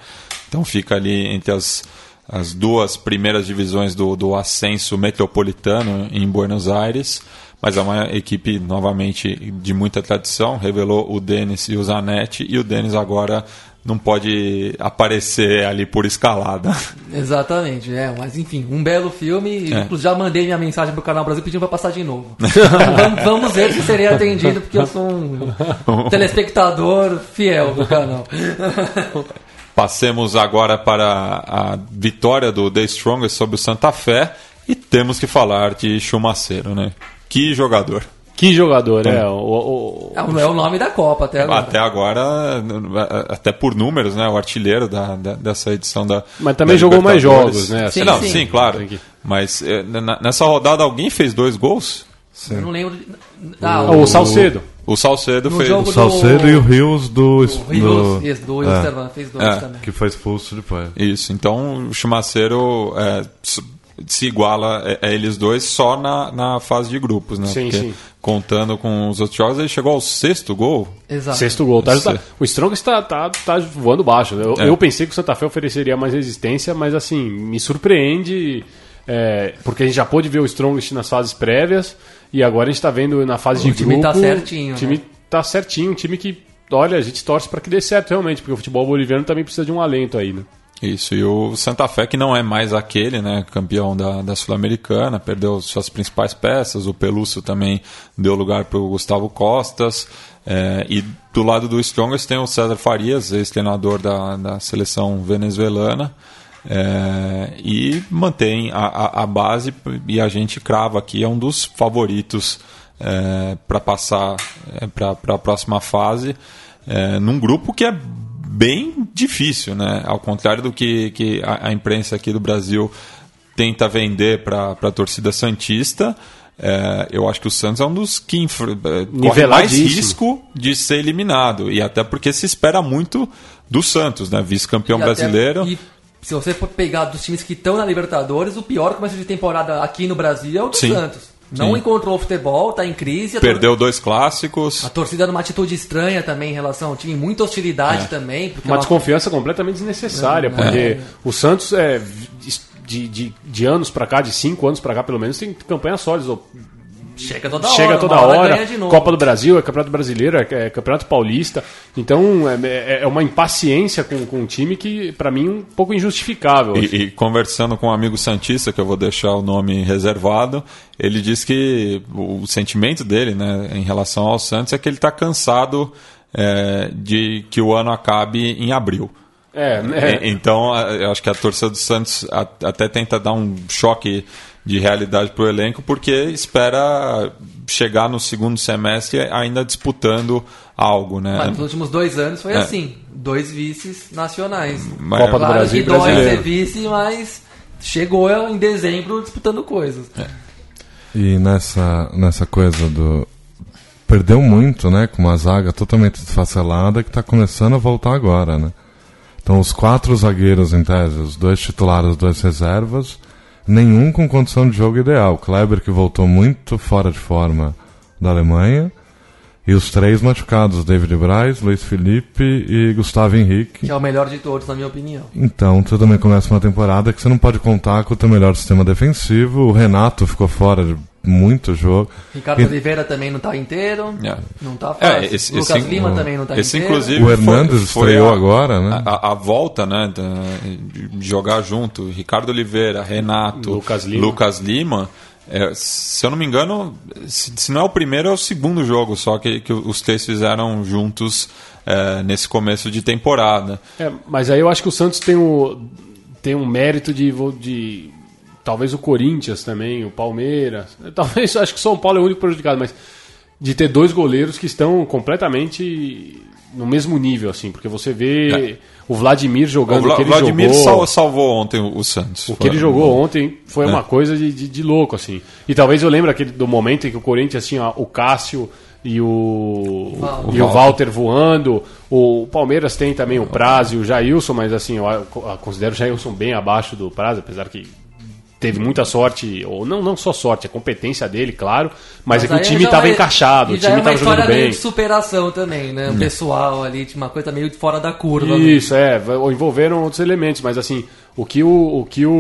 Então fica ali entre as, as duas primeiras divisões do, do ascenso metropolitano em Buenos Aires. Mas é uma equipe, novamente, de muita tradição. Revelou o Denis e o Zanetti. E o Denis agora não pode aparecer ali por escalada. Exatamente, é, mas enfim, um belo filme. É. Inclusive, já mandei minha mensagem pro canal Brasil pedindo pra passar de novo. vamos, vamos ver se serei atendido, porque eu sou um telespectador fiel do canal. Passemos agora para a vitória do The Strongest sobre o Santa Fé e temos que falar de Chumaceiro, né? Que jogador. Que jogador, é. O, o- É o é o nome da Copa até agora. Até agora, até por números, né? O artilheiro da, da- dessa edição da. Mas também da jogou mais jogos, né? Sim, não, sim. sim, claro. Mas eh, nessa rodada alguém fez dois gols? Eu não lembro. Ah, Ah, o Salcedo. O Salcedo No fez. O Salcedo do- e o Rios do. O do- Rios, isso, do é, fez dois É. também. que foi expulso depois. Isso, então o Chumaceiro é, se iguala a, a eles dois só na, na fase de grupos, né? Sim, Porque sim. Contando com os outros jogos, ele chegou ao sexto gol. Exato. Sexto gol. Tá, tá- o Strong está tá, tá voando baixo. Eu, É. eu pensei que o Santa Fé ofereceria mais resistência, mas assim, me surpreende. é, porque a gente já pôde ver o Strongest nas fases prévias e agora a gente está vendo na fase O de time grupo. tá certinho, O time né? tá certinho, um time que, olha, a gente torce para que dê certo realmente, porque o futebol boliviano também precisa de um alento aí, né? Isso, e o Santa Fé, que não é mais aquele, né? Campeão da, da Sul-Americana, perdeu suas principais peças. O Pelúcio também deu lugar para o Gustavo Costas. é, e do lado do Strongest tem o César Farias, ex-treinador da, da seleção venezuelana. é, e mantém a, a, a base e a gente crava aqui, é um dos favoritos para passar para a próxima fase, é, num grupo que é bem difícil, né? Ao contrário do que, que a, a imprensa aqui do Brasil tenta vender para a torcida santista. é, eu acho que o Santos é um dos que é, corre mais risco de ser eliminado e até porque se espera muito do Santos, né? Vice-campeão brasileiro. e se você for pegar dos times que estão na Libertadores, o pior começo de temporada aqui no Brasil é o do Sim. Santos. Não Sim. encontrou futebol, tá em crise. a tor- Perdeu dois clássicos. A torcida numa atitude estranha também em relação ao time, muita hostilidade também. Porque Uma é uma- desconfiança completamente desnecessária, É. porque o Santos é de, de, de anos pra cá, de cinco anos pra cá pelo menos, tem campanhas sólidas. Chega toda Chega hora, toda hora, ganha de novo. Copa do Brasil, é Campeonato Brasileiro, é, é Campeonato Paulista. Então é, é- é uma impaciência com, com o time que, pra mim, um pouco injustificável. E, e conversando com um amigo Santista, que eu vou deixar o nome reservado, ele diz que o sentimento dele né, em relação ao Santos é que ele está cansado é, de que o ano acabe em abril. É, né? Então, eu acho que a torcida do Santos até tenta dar um choque de realidade para o elenco, porque espera chegar no segundo semestre ainda disputando algo, né? Mas nos últimos dois anos foi É. assim: dois vices nacionais. Mas- Copa do claro Brasil que e dói brasileiro. ser vice, mas chegou em dezembro disputando coisas. E nessa, nessa coisa do. Perdeu muito, né? Com uma zaga totalmente desfacelada que está começando a voltar agora, né? Então, os quatro zagueiros, em tese, os dois titulares, os dois reservas, nenhum com condição de jogo ideal. Kleber, que voltou muito fora de forma da Alemanha, e os três machucados, David Braz, Luiz Felipe e Gustavo Henrique. Que é o melhor de todos, na minha opinião. Então, tu também começa uma temporada que você não pode contar com o teu melhor sistema defensivo. O Renato ficou fora de muito jogo. Ricardo E- Oliveira também não tá inteiro. É. Não tá É, fácil. esse- Lucas esse- Lima também não tá Esse, inteiro. inclusive, O Hernandes foi, foi estreou a- agora, né? A, a volta, né, de jogar junto, Ricardo Oliveira, Renato, Lucas Lima. Lucas Lima, é, se eu não me engano, se, se não é o primeiro, é o segundo jogo só que, que os três fizeram juntos é, nesse começo de temporada. É, mas aí eu acho que o Santos tem, o, tem um mérito de, de. Talvez o Corinthians também, o Palmeiras. Talvez, acho que o São Paulo é o único prejudicado, mas de ter dois goleiros que estão completamente no mesmo nível, assim, porque você vê o Vladimir jogando É. o Vla- o que ele Vladimir jogou. sal- salvou ontem o, o Santos. O que ele jogou ontem foi É. uma coisa de, de, de louco, assim. E talvez eu lembre aquele, do momento em que o Corinthians tinha o Cássio e o, Walter. e o Walter voando. O Palmeiras tem também o Praz e o Jailson, mas assim, eu a- considero o Jailson bem abaixo do Praz, apesar que teve muita sorte, ou não, não só sorte, a competência dele, claro, mas, é que o time estava vai- encaixado, o time é estava jogando história meio bem. de superação também, né? O pessoal ali, tinha uma coisa meio fora da curva. né? Isso, é, vai- envolveram outros elementos, mas assim, o que o, o, que o,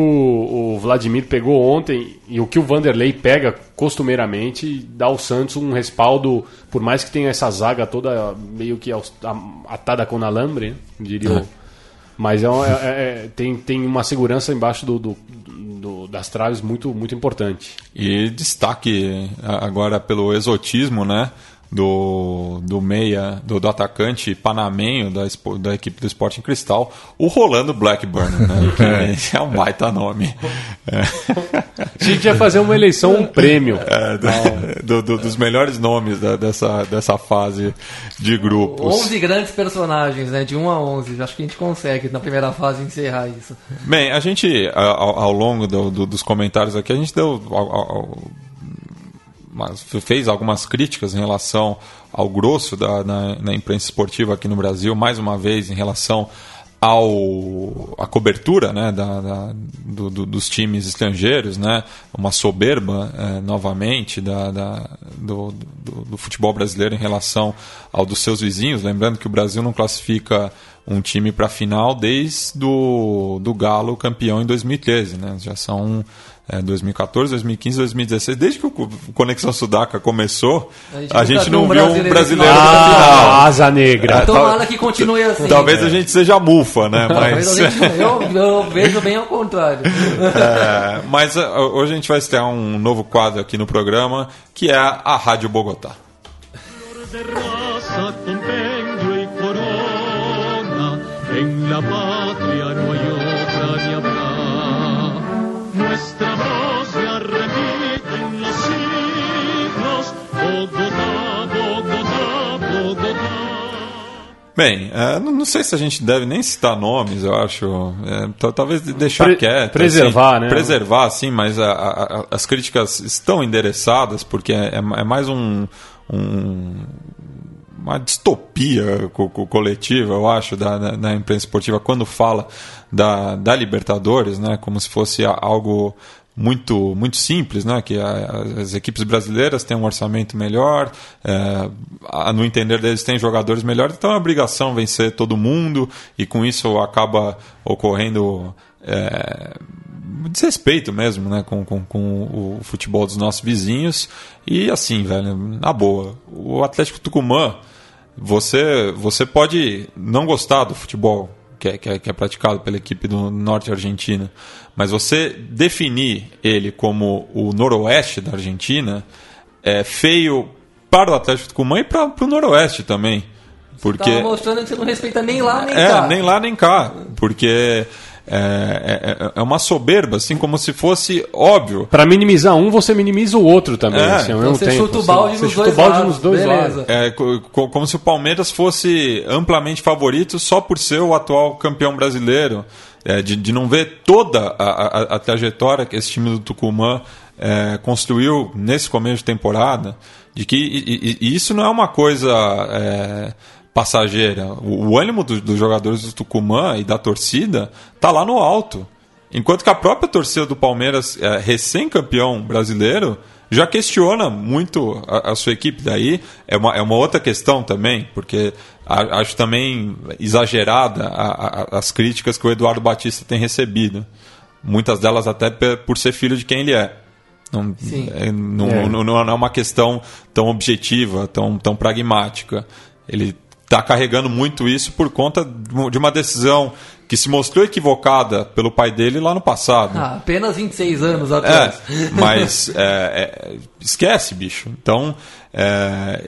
o Vladimir pegou ontem e o que o Vanderlei pega costumeiramente dá ao Santos um respaldo, por mais que tenha essa zaga toda meio que a- atada com alambre, né, diria eu. Mas é, um- é- é- tem, tem uma segurança embaixo do, do- do- das traves muito, muito importante. E destaque a- agora pelo exotismo, né? Do, do meia, do, do atacante panamenho da, da equipe do Sporting Cristal, o Rolando Blackburn, né? que é um baita nome. É, A gente ia fazer uma eleição, um prêmio. é, do- do- do- dos melhores nomes da- dessa, dessa fase de grupos. 11 grandes personagens, né? De 1 a 11. Acho que a gente consegue, na primeira fase, encerrar isso. Bem, a gente, ao, ao longo do- do- dos comentários aqui, a gente deu. ao- ao- mas fez algumas críticas em relação ao grosso da, na, na imprensa esportiva aqui no Brasil, mais uma vez em relação ao a cobertura né, da, da- do- do- dos times estrangeiros, né, uma soberba eh, novamente da, da- do, do- do futebol brasileiro em relação ao dos seus vizinhos. Lembrando que o Brasil não classifica um time para a final desde do, do Galo campeão em 2013. Né? Já são é, 2014, 2015, 2016. Desde que o Co- Conexão Sudaca começou, A a gente gente, nunca viu não um viu um brasileiro na na final. Ah, asa negra. Tomara que continue assim. Talvez a gente seja mufa, né? Talvez Mas, a gente- eu, eu vejo bem ao contrário. é, mas é, hoje a gente vai estrear um novo quadro aqui no programa, que é a Rádio Bogotá. Nuestra voz se repite en los siglos, Bogotá, Bogotá, Bogotá. Bem, é, não, não sei se a gente deve nem citar nomes, eu acho. É, ta- talvez deixar Pre- quieto. preservar, assim, né? Preservar, sim, mas a- a- a- as críticas estão endereçadas, porque é, é mais um. um- uma distopia co- co- coletiva, eu acho, da, da, da imprensa esportiva quando fala da, da Libertadores, né, como se fosse algo muito muito simples, né? Que a- as equipes brasileiras têm um orçamento melhor, é, a- no entender deles têm jogadores melhores, então é obrigação vencer todo mundo e com isso acaba ocorrendo é, desrespeito mesmo, né? Com, com, com o futebol dos nossos vizinhos e assim, velho, na boa, o Atlético Tucumã, você você pode não gostar do futebol que é, que é, que é praticado pela equipe do norte argentina, mas você definir ele como o noroeste da Argentina é feio para o Atlético Tucumã e para o noroeste também. Porque Tava mostrando que você não respeita nem lá, nem é, cá. nem lá nem cá, porque é, é, é uma soberba, assim como se fosse óbvio. Pra minimizar um, você minimiza o outro também. É. assim, ao Então mesmo você tempo, chuta o assim. balde Você nos chuta dois o balde lados, nos dois beleza. lados. É, co- co- como se o Palmeiras fosse amplamente favorito só por ser o atual campeão brasileiro. É, de, de não ver toda a, a- a trajetória que esse time do Tucumã é, construiu nesse começo de temporada, de que e, e, e isso não é uma coisa é, passageira. O, o ânimo do, dos jogadores do Tucumã e da torcida tá lá no alto. Enquanto que a própria torcida do Palmeiras, é, recém-campeão brasileiro, já questiona muito a, a, sua equipe. Daí é uma, é uma outra questão também, porque a, acho também exagerada a, as críticas que o Eduardo Batista tem recebido. Muitas delas até por ser filho de quem ele é. Não é, não, é. não, não, é uma questão tão objetiva, tão, tão pragmática. Ele está carregando muito isso por conta de uma decisão que se mostrou equivocada pelo pai dele lá no passado. Ah, apenas 26 anos atrás. É, mas é, é, esquece, bicho. Então, é,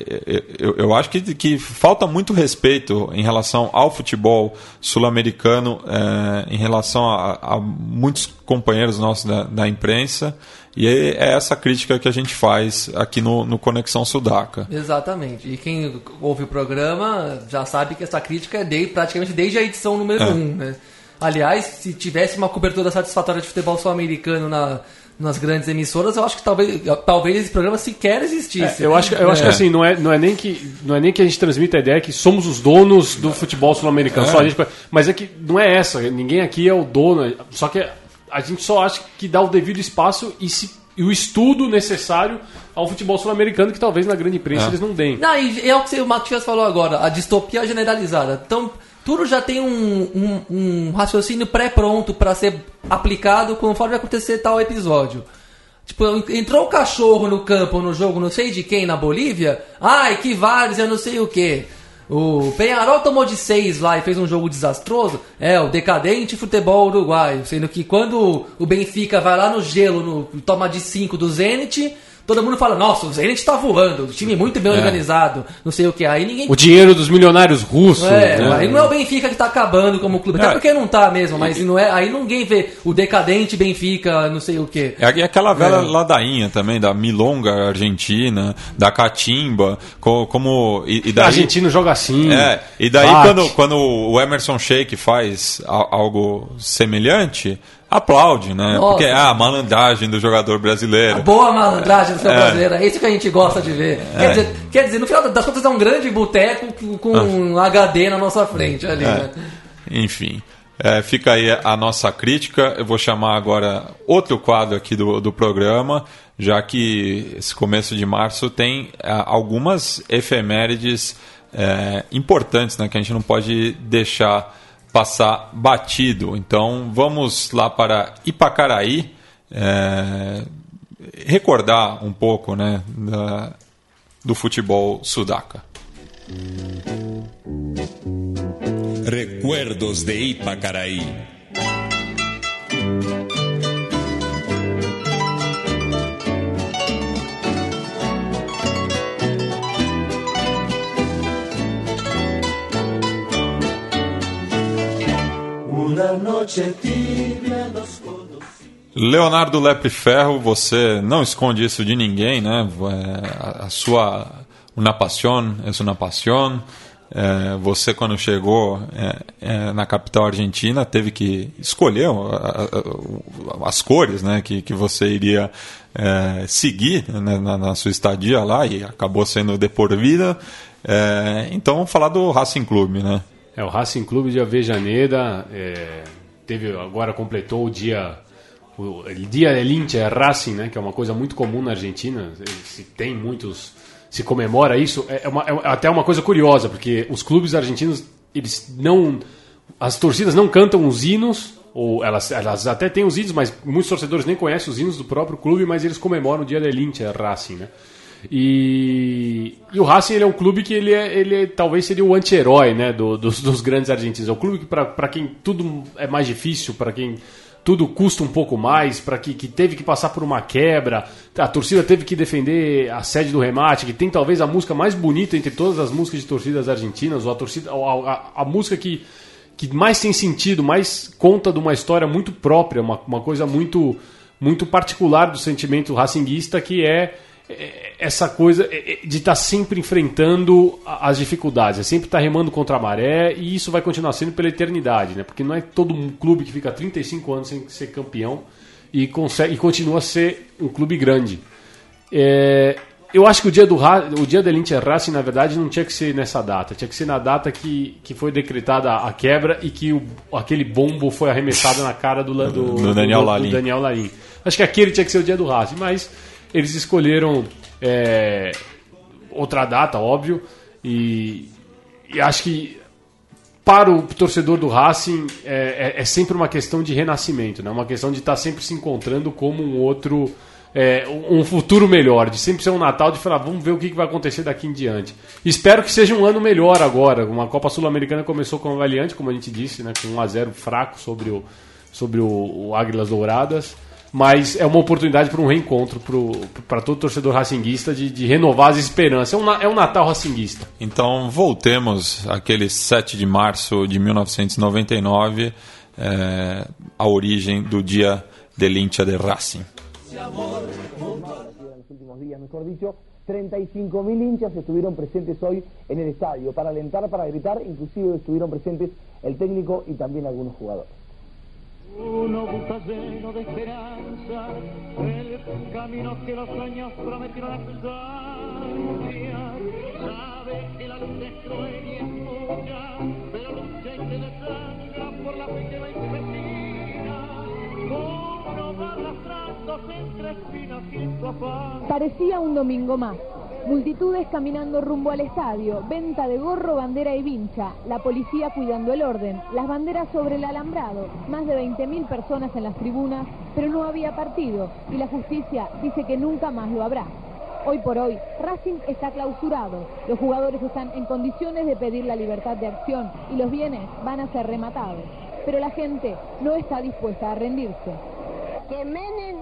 eu, eu, acho que, que falta muito respeito em relação ao futebol sul-americano, é, em relação a, a, muitos companheiros nossos da, da imprensa. E é essa crítica que a gente faz aqui no, no Conexão Sudaca. Exatamente. E quem ouve o programa já sabe que essa crítica é de, praticamente desde a edição número 1. É. Um, né? Aliás, se tivesse uma cobertura satisfatória de futebol sul-americano na, nas grandes emissoras, eu acho que talvez, talvez esse programa sequer existisse. É, eu acho, eu é. acho que assim, não é, não, é nem que, não é nem que a gente transmita a ideia que somos os donos do futebol sul-americano. É. Só a gente, mas é que não é essa. Ninguém aqui é o dono. Só que a gente só acha que dá o devido espaço e, se, e o estudo necessário ao futebol sul-americano que talvez na grande imprensa é. eles não deem. Não, e é o que o Matias falou agora, a distopia generalizada. Então, tudo já tem um, um, um raciocínio pré-pronto para ser aplicado conforme acontecer tal episódio. Tipo, entrou um cachorro no campo no jogo, não sei de quem, na Bolívia. Ai, que várzea, não sei o que. O Penharol tomou de 6 lá e fez um jogo desastroso. É, o decadente futebol uruguaio. Sendo que quando o Benfica vai lá no gelo, no, toma de 5 do Zenit, todo mundo fala, nossa, o Zenit tá voando, o time muito bem é. organizado, não sei o que. Aí ninguém. O dinheiro dos milionários russos. É, né? aí não é o Benfica que tá acabando como clube. Até é. porque não tá mesmo, mas não é, aí ninguém vê o decadente Benfica, não sei o que. É aquela velha é. ladainha também, da Milonga Argentina, da Catimba, como. E, e daí, o argentino joga assim. É, e daí quando, quando o Emerson Sheik faz algo semelhante aplaude, né? Nossa. Porque é a malandragem do jogador brasileiro. A boa malandragem do jogador é. brasileiro, é isso que a gente gosta de ver. É. Quer, dizer, quer dizer, no final das contas é um grande boteco com um ah. HD na nossa frente ali, é. né? Enfim. É, fica aí a nossa crítica. Eu vou chamar agora outro quadro aqui do, do programa, já que esse começo de março tem é, algumas efemérides é, importantes né, que a gente não pode deixar passar batido. Então vamos lá para Ipacaraí é, recordar um pouco né, da, do futebol sudaca. Recuerdos de Ipacaraí. Leonardo Lepre Ferro, você não esconde isso de ninguém, né? É, a sua uma paixão é uma paixão. É, você quando chegou é, é, na capital argentina teve que escolher as cores né, que, que você iria é, seguir né, na, na, sua estadia lá e acabou sendo de por vida. Então vamos falar do Racing Clube, né? É, o Racing Clube de Avejaneda é, teve, agora completou o dia o dia del hincha é Racing, né, que é uma coisa muito comum na Argentina, se tem muitos se comemora isso, é, uma, é até uma coisa curiosa, porque os clubes argentinos eles não as torcidas não cantam os hinos ou elas, elas até têm os hinos, mas muitos torcedores nem conhecem os hinos do próprio clube, mas eles comemoram o dia del hincha Racing, né? E, e, o Racing ele é um clube que ele, é, ele é, talvez seria o anti-herói né, do, dos, dos, grandes argentinos. É um clube que, para quem tudo é mais difícil, para quem tudo custa um pouco mais, para que, que teve que passar por uma quebra, a torcida teve que defender a sede do remate, que tem talvez a música mais bonita entre todas as músicas de torcidas argentinas, ou a, torcida, a, a, a música que, que mais tem sentido, mais conta de uma história muito própria, uma, uma coisa muito, muito particular do sentimento racinguista, que é é, essa coisa é, é, de estar tá sempre enfrentando as dificuldades, é sempre estar tá remando contra a maré e isso vai continuar sendo pela eternidade, né? Porque não é todo um clube que fica 35 anos sem ser campeão e, consegue, e continua a ser um clube grande. É, eu acho que o dia do o dia da Inter Racing, na verdade, não tinha que ser nessa data. Tinha que ser na data que, que foi decretada a quebra e que o, aquele bombo foi arremessado na cara do, do, do Daniel, do, Lalim. do Daniel Larim. Acho que aquele tinha que ser o dia do Racing, mas eles escolheram é, outra data, óbvio. E, e acho que para o torcedor do Racing é, é, é, sempre uma questão de renascimento, né? uma questão de estar sempre se encontrando como um outro, é, um futuro melhor, de sempre ser um Natal de falar, vamos ver o que vai acontecer daqui em diante. Espero que seja um ano melhor agora. Uma Copa Sul-Americana começou com avaliante, como a gente disse, né? com 1 a 0 fraco sobre o, sobre o, o Águilas Douradas mas é uma oportunidade para um reencontro para todo torcedor racinguista de, de, renovar as esperanças. É um, é um Natal racinguista. Então voltemos àquele 7 de março de 1999, é, a origem do dia del hincha de Racing. 35 mil hinchas estuvieron presentes hoy en el estadio para alentar, para gritar, inclusive estuvieron presentes el técnico y también algunos jugadores. Uno busca lleno de esperanza el camino que los sueños prometieron extrañar. Sabe que la lucha es cruel y es mucha, pero lucha y se desangra por la fe que va. Parecía un domingo más. Multitudes caminando rumbo al estadio, venta de gorro, bandera y vincha, la policía cuidando el orden, las banderas sobre el alambrado, más de 20.000 personas en las tribunas, pero no había partido y la justicia dice que nunca más lo habrá. Hoy por hoy, Racing está clausurado, los jugadores están en condiciones de pedir la libertad de acción y los bienes van a ser rematados, pero la gente no está dispuesta a rendirse. Que Menem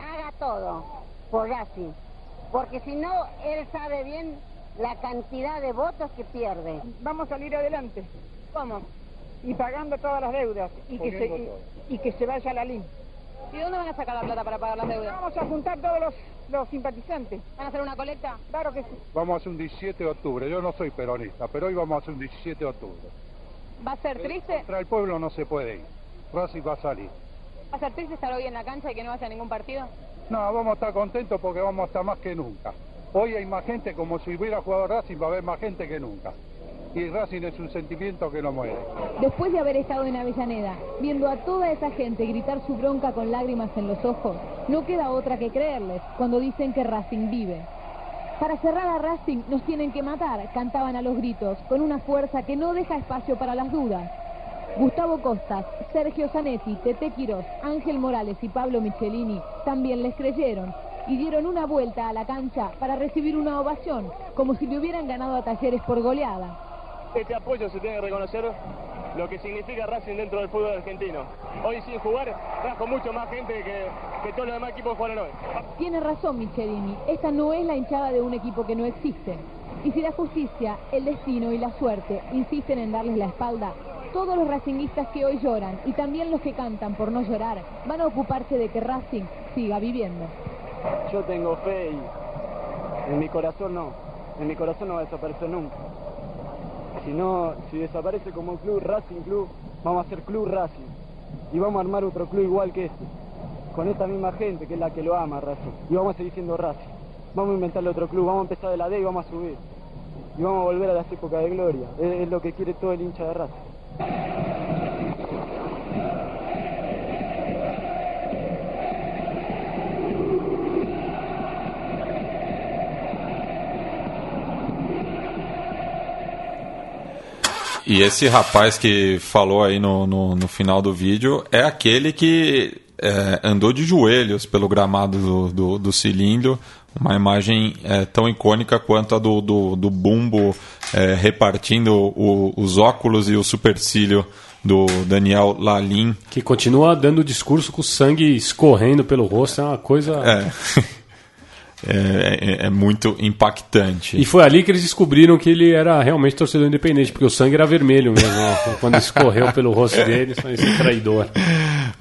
haga todo por Racing porque si no, él sabe bien la cantidad de votos que pierde. Vamos a salir adelante. ¿Cómo? Y pagando todas las deudas y que, se, y, y, que se vaya a la LIN. ¿Y dónde van a sacar la plata para pagar las deudas? Vamos a juntar todos los, los simpatizantes. ¿Van a hacer una colecta? Claro que sí. Vamos a hacer un 17 de octubre. Yo no soy peronista, pero hoy vamos a hacer un 17 de octubre. ¿Va a ser triste? Contra el pueblo no se puede ir. Racing va a salir. ¿Va a ser triste estar hoy en la cancha y que no vaya a ningún partido? No, vamos a estar contentos porque vamos a estar más que nunca. Hoy hay más gente, como si hubiera jugado Racing, va a haber más gente que nunca. Y Racing es un sentimiento que no muere. Después de haber estado en Avellaneda, viendo a toda esa gente gritar su bronca con lágrimas en los ojos, no queda otra que creerles cuando dicen que Racing vive. Para cerrar a Racing nos tienen que matar, cantaban a los gritos, con una fuerza que no deja espacio para las dudas. Gustavo Costas, Sergio Zanetti, Tete Quirós, Ángel Morales y Pablo Michelini también les creyeron y dieron una vuelta a la cancha para recibir una ovación, como si le hubieran ganado a Talleres por goleada. Este apoyo se tiene que reconocer lo que significa Racing dentro del fútbol argentino. Hoy sin jugar trajo mucho más gente que, que todos los demás equipos jugaron hoy. Tiene razón Michelini, esta no es la hinchada de un equipo que no existe. Y si la justicia, el destino y la suerte insisten en darles la espalda, todos los racinguistas que hoy lloran y también los que cantan por no llorar van a ocuparse de que Racing siga viviendo. Yo tengo fe y en mi corazón no, en mi corazón no va a desaparecer nunca. Si no, si desaparece como club Racing Club, vamos a hacer Club Racing y vamos a armar otro club igual que este, con esta misma gente que es la que lo ama Racing y vamos a seguir siendo Racing. Vamos a inventarle otro club, vamos a empezar de la D y vamos a subir. Y vamos a volver a las épocas de gloria. Es lo que quiere todo el hincha de Racing. E esse rapaz que falou aí no, no, no final do vídeo é aquele que é, andou de joelhos pelo gramado do, do, do cilindro, uma imagem é, tão icônica quanto a do, do, do Bumbo é, repartindo o, os óculos e o supercílio do Daniel Lalin. Que continua dando discurso com sangue escorrendo pelo rosto, é uma coisa. É. É, é, é, muito impactante. E foi ali que eles descobriram que ele era realmente torcedor independente, porque o sangue era vermelho mesmo, ó, quando escorreu pelo rosto dele, foi esse traidor.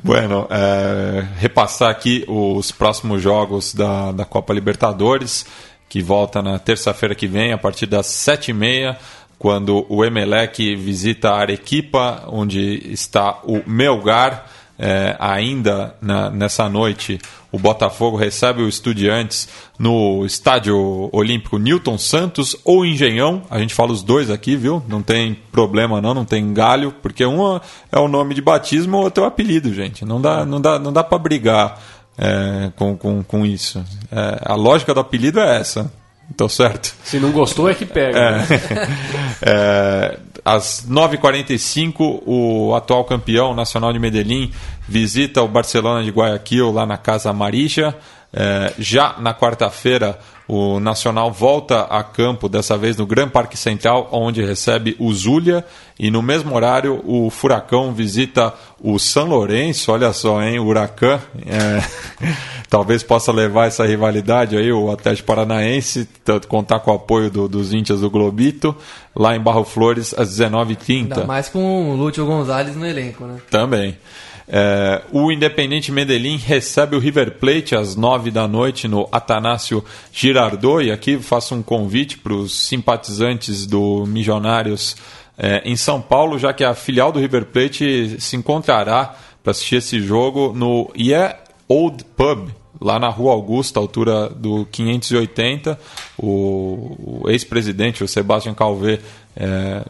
Bueno, é, repassar aqui os próximos jogos da, da Copa Libertadores, que volta na terça-feira que vem, a partir das sete e meia, quando o Emelec visita a Arequipa, onde está o Melgar é, ainda na, nessa noite, o Botafogo recebe o Estudiantes no Estádio Olímpico Newton Santos ou Engenhão. A gente fala os dois aqui, viu? Não tem problema não, não tem galho, porque um é o nome de batismo ou outro é o apelido, gente. Não dá, não dá, não dá para brigar é, com, com, com isso. É, a lógica do apelido é essa. Então, certo? Se não gostou, é que pega. É. É, às 9h45, o atual campeão nacional de Medellín visita o Barcelona de Guayaquil lá na Casa Marija. É, já na quarta-feira, o Nacional volta a campo, dessa vez no Gran Parque Central, onde recebe o Zulia. E no mesmo horário, o Furacão visita o São Lourenço. Olha só, hein? O Huracan. é, talvez possa levar essa rivalidade aí, o Atlético Paranaense, tanto contar com o apoio do- dos índios do Globito, lá em Barro Flores, às Ainda 19h30. mais com o Lúcio Gonzalez no elenco, né? Também. É, o Independente Medellín recebe o River Plate às nove da noite no Atanásio Girardot. E aqui faço um convite para os simpatizantes do Milionários é, em São Paulo, já que a filial do River Plate se encontrará para assistir esse jogo no Yeah Old Pub, lá na Rua Augusta, altura do 580. O, ex-presidente, o Sebastião Calvé, é,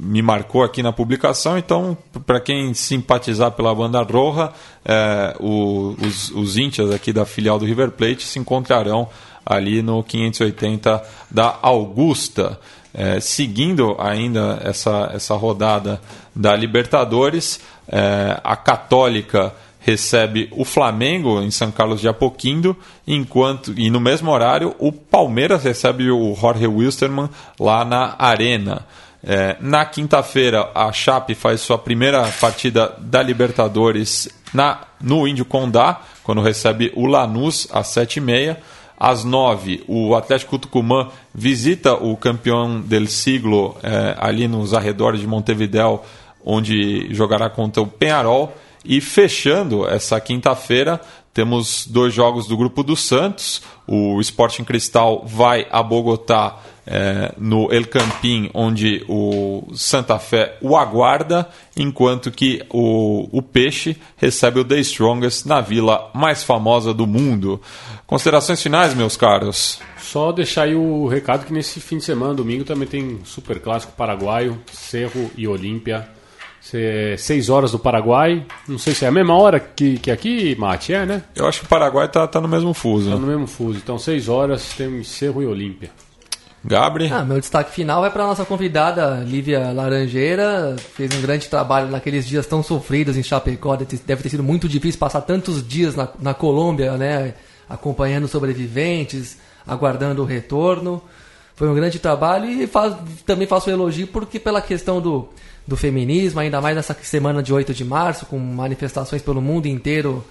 me marcou aqui na publicação. Então, para quem simpatizar pela banda Roja, é, o- os, os índias aqui da filial do River Plate se encontrarão ali no 580 da Augusta. É, seguindo ainda essa, essa rodada da Libertadores, é, a Católica recebe o Flamengo em São Carlos de Apoquindo, enquanto e no mesmo horário o Palmeiras recebe o Jorge Wilstermann lá na Arena. É, na quinta-feira, a Chape faz sua primeira partida da Libertadores na, no Índio Condá, quando recebe o Lanús às sete e meia. Às nove, o Atlético Tucumã visita o campeão del siglo é, ali nos arredores de Montevideo, onde jogará contra o Penharol. E fechando essa quinta-feira, temos dois jogos do grupo do Santos. O Sporting Cristal vai a Bogotá é, no El Campín, onde o Santa Fé o aguarda, enquanto que o, o Peixe recebe o The Strongest na vila mais famosa do mundo. Considerações finais, meus caros? Só deixar aí o recado que nesse fim de semana, domingo, também tem super clássico paraguaio, Cerro e Olímpia. Seis horas do Paraguai. Não sei se é a mesma hora que, que aqui, Mate, é, né? Eu acho que o Paraguai tá, tá no mesmo fuso. Tá no mesmo fuso. Então, seis horas tem Cerro e Olímpia. Gabri? Ah, meu destaque final vai para nossa convidada Lívia Laranjeira. Fez um grande trabalho naqueles dias tão sofridos em Chapecó. Deve ter- Deve ter sido muito difícil passar tantos dias na, na Colômbia, né? Acompanhando sobreviventes, aguardando o retorno. Foi um grande trabalho e faz- também faço um elogio porque pela questão do, do feminismo, ainda mais nessa semana de 8 de março, com manifestações pelo mundo inteiro,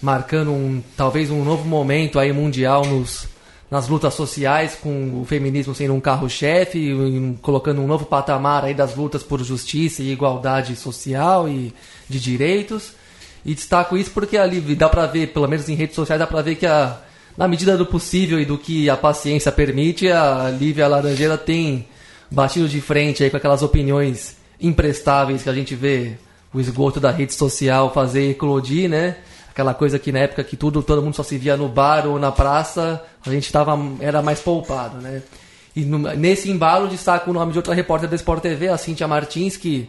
marcando um, talvez um novo momento aí mundial nos, nas lutas sociais, com o feminismo sendo um carro-chefe, colocando um novo patamar aí das lutas por justiça e igualdade social e de direitos. E destaco isso porque ali dá pra ver, pelo menos em redes sociais, dá pra ver que a, na medida do possível e do que a paciência permite, a Lívia Laranjeira tem batido de frente aí com aquelas opiniões imprestáveis que a gente vê o esgoto da rede social fazer eclodir, né? Aquela coisa que na época que tudo, todo mundo só se via no bar ou na praça, a gente tava, era mais poupado, né? E no- nesse embalo destaco o nome de outra repórter da Sport TV, a Cíntia Martins, que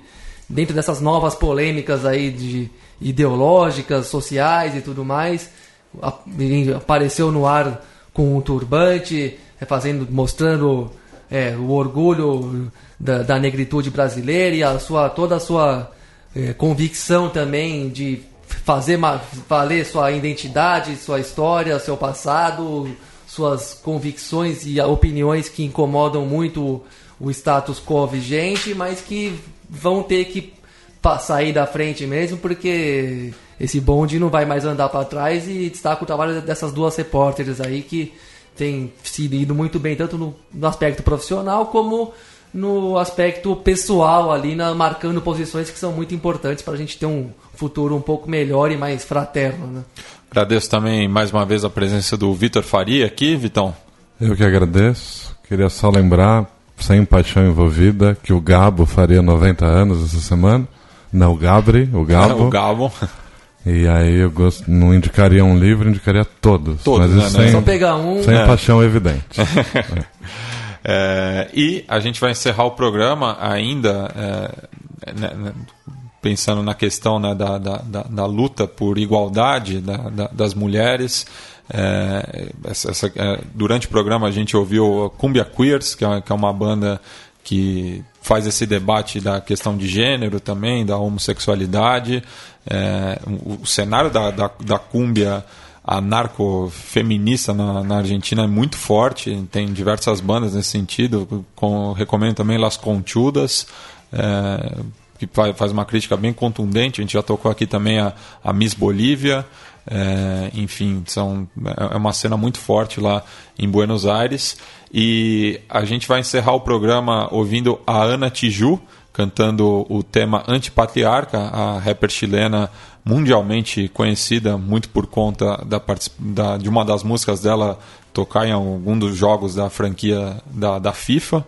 dentro dessas novas polêmicas aí de ideológicas, sociais e tudo mais, apareceu no ar com um turbante, é, fazendo, mostrando é, o orgulho da, da negritude brasileira e a sua, toda a sua é, convicção também de fazer valer sua identidade, sua história, seu passado, suas convicções e opiniões que incomodam muito o, status quo vigente, mas que vão ter que sair da frente mesmo, porque esse bonde não vai mais andar para trás e destaca o trabalho dessas duas repórteres aí que tem sido ido muito bem, tanto no, no aspecto profissional como no aspecto pessoal ali, na, marcando posições que são muito importantes para a gente ter um futuro um pouco melhor e mais fraterno. Né? Agradeço também mais uma vez a presença do Vitor Faria aqui, Vitão. Eu que agradeço. Queria só lembrar, sem paixão envolvida, que o Gabo faria 90 anos essa semana. Não, o Gabri, o Gabo. o Gabo. E aí eu gosto, não indicaria um livro, indicaria todos. Todos, mas né, sem, Só pegar um. sem É. paixão evidente. É, e a gente vai encerrar o programa ainda é, né, né, pensando na questão né, da, da, da, da luta por igualdade da, da- das mulheres. É, essa- essa- é, durante o programa a gente ouviu a Cumbia Queers, que é, que é uma banda que faz esse debate da questão de gênero também, da homossexualidade. É, o, cenário da, da, da cúmbia anarcofeminista na, na Argentina é muito forte, tem diversas bandas nesse sentido. Com, recomendo também Las Conchudas, é, que fa- faz uma crítica bem contundente. A gente já tocou aqui também a, a Miss Bolívia. É, enfim, são, é é uma cena muito forte lá em Buenos Aires. E a gente vai encerrar o programa ouvindo a Ana Tiju cantando o tema Antipatriarca, a rapper chilena mundialmente conhecida muito por conta da, da- de uma das músicas dela tocar em algum dos jogos da franquia da, da FIFA.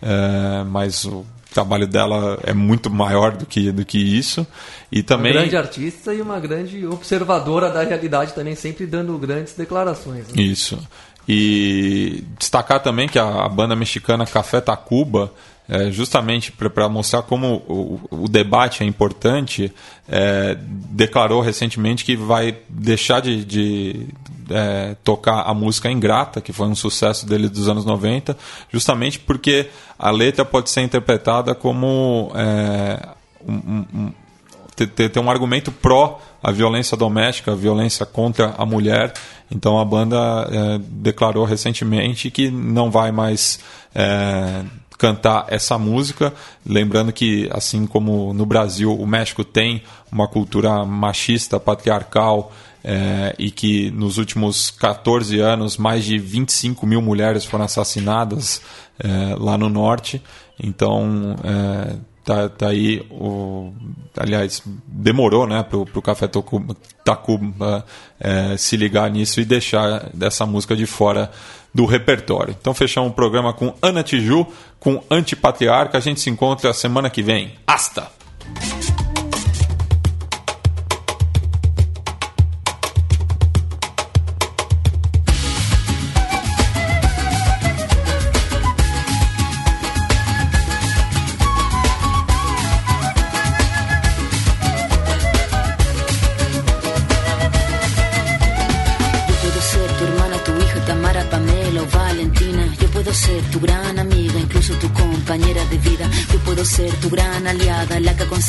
É, mas o trabalho dela é muito maior do que, do que isso. E também. Uma grande artista e uma grande observadora da realidade também, sempre dando grandes declarações. né? Isso. E destacar também que a, a banda mexicana Café Tacuba, é, justamente para mostrar como o, o debate é importante, é, declarou recentemente que vai deixar de, de, é, tocar a música Ingrata, que foi um sucesso dele dos anos 90, justamente porque a letra pode ser interpretada como é, um- um- ter, ter, um argumento pró a violência doméstica, a violência contra a mulher. Então a banda eh, declarou recentemente que não vai mais eh, cantar essa música. Lembrando que, assim como no Brasil, o México tem uma cultura machista, patriarcal. eh, e que nos últimos 14 anos mais de 25 mil mulheres foram assassinadas eh, lá no norte. Então, eh, tá, tá aí o aliás demorou né para o café Tacuba, eh, se ligar nisso e deixar dessa música de fora do repertório. Então fechamos o programa com Ana Tiju com Antipatriarca. A gente se encontra semana que vem. Hasta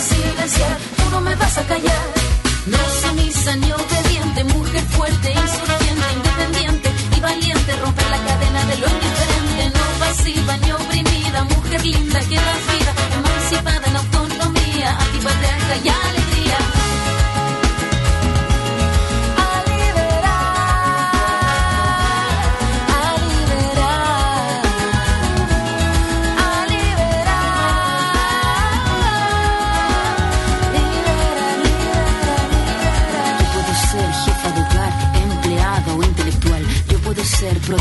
silenciar, tú no me vas a callar. No sumisa ni obediente, mujer fuerte, insurgente, independiente y valiente, romper la cadena de lo indiferente, no pasiva ni oprimida, mujer linda que das vida, emancipada en autonomía, antipatriarca y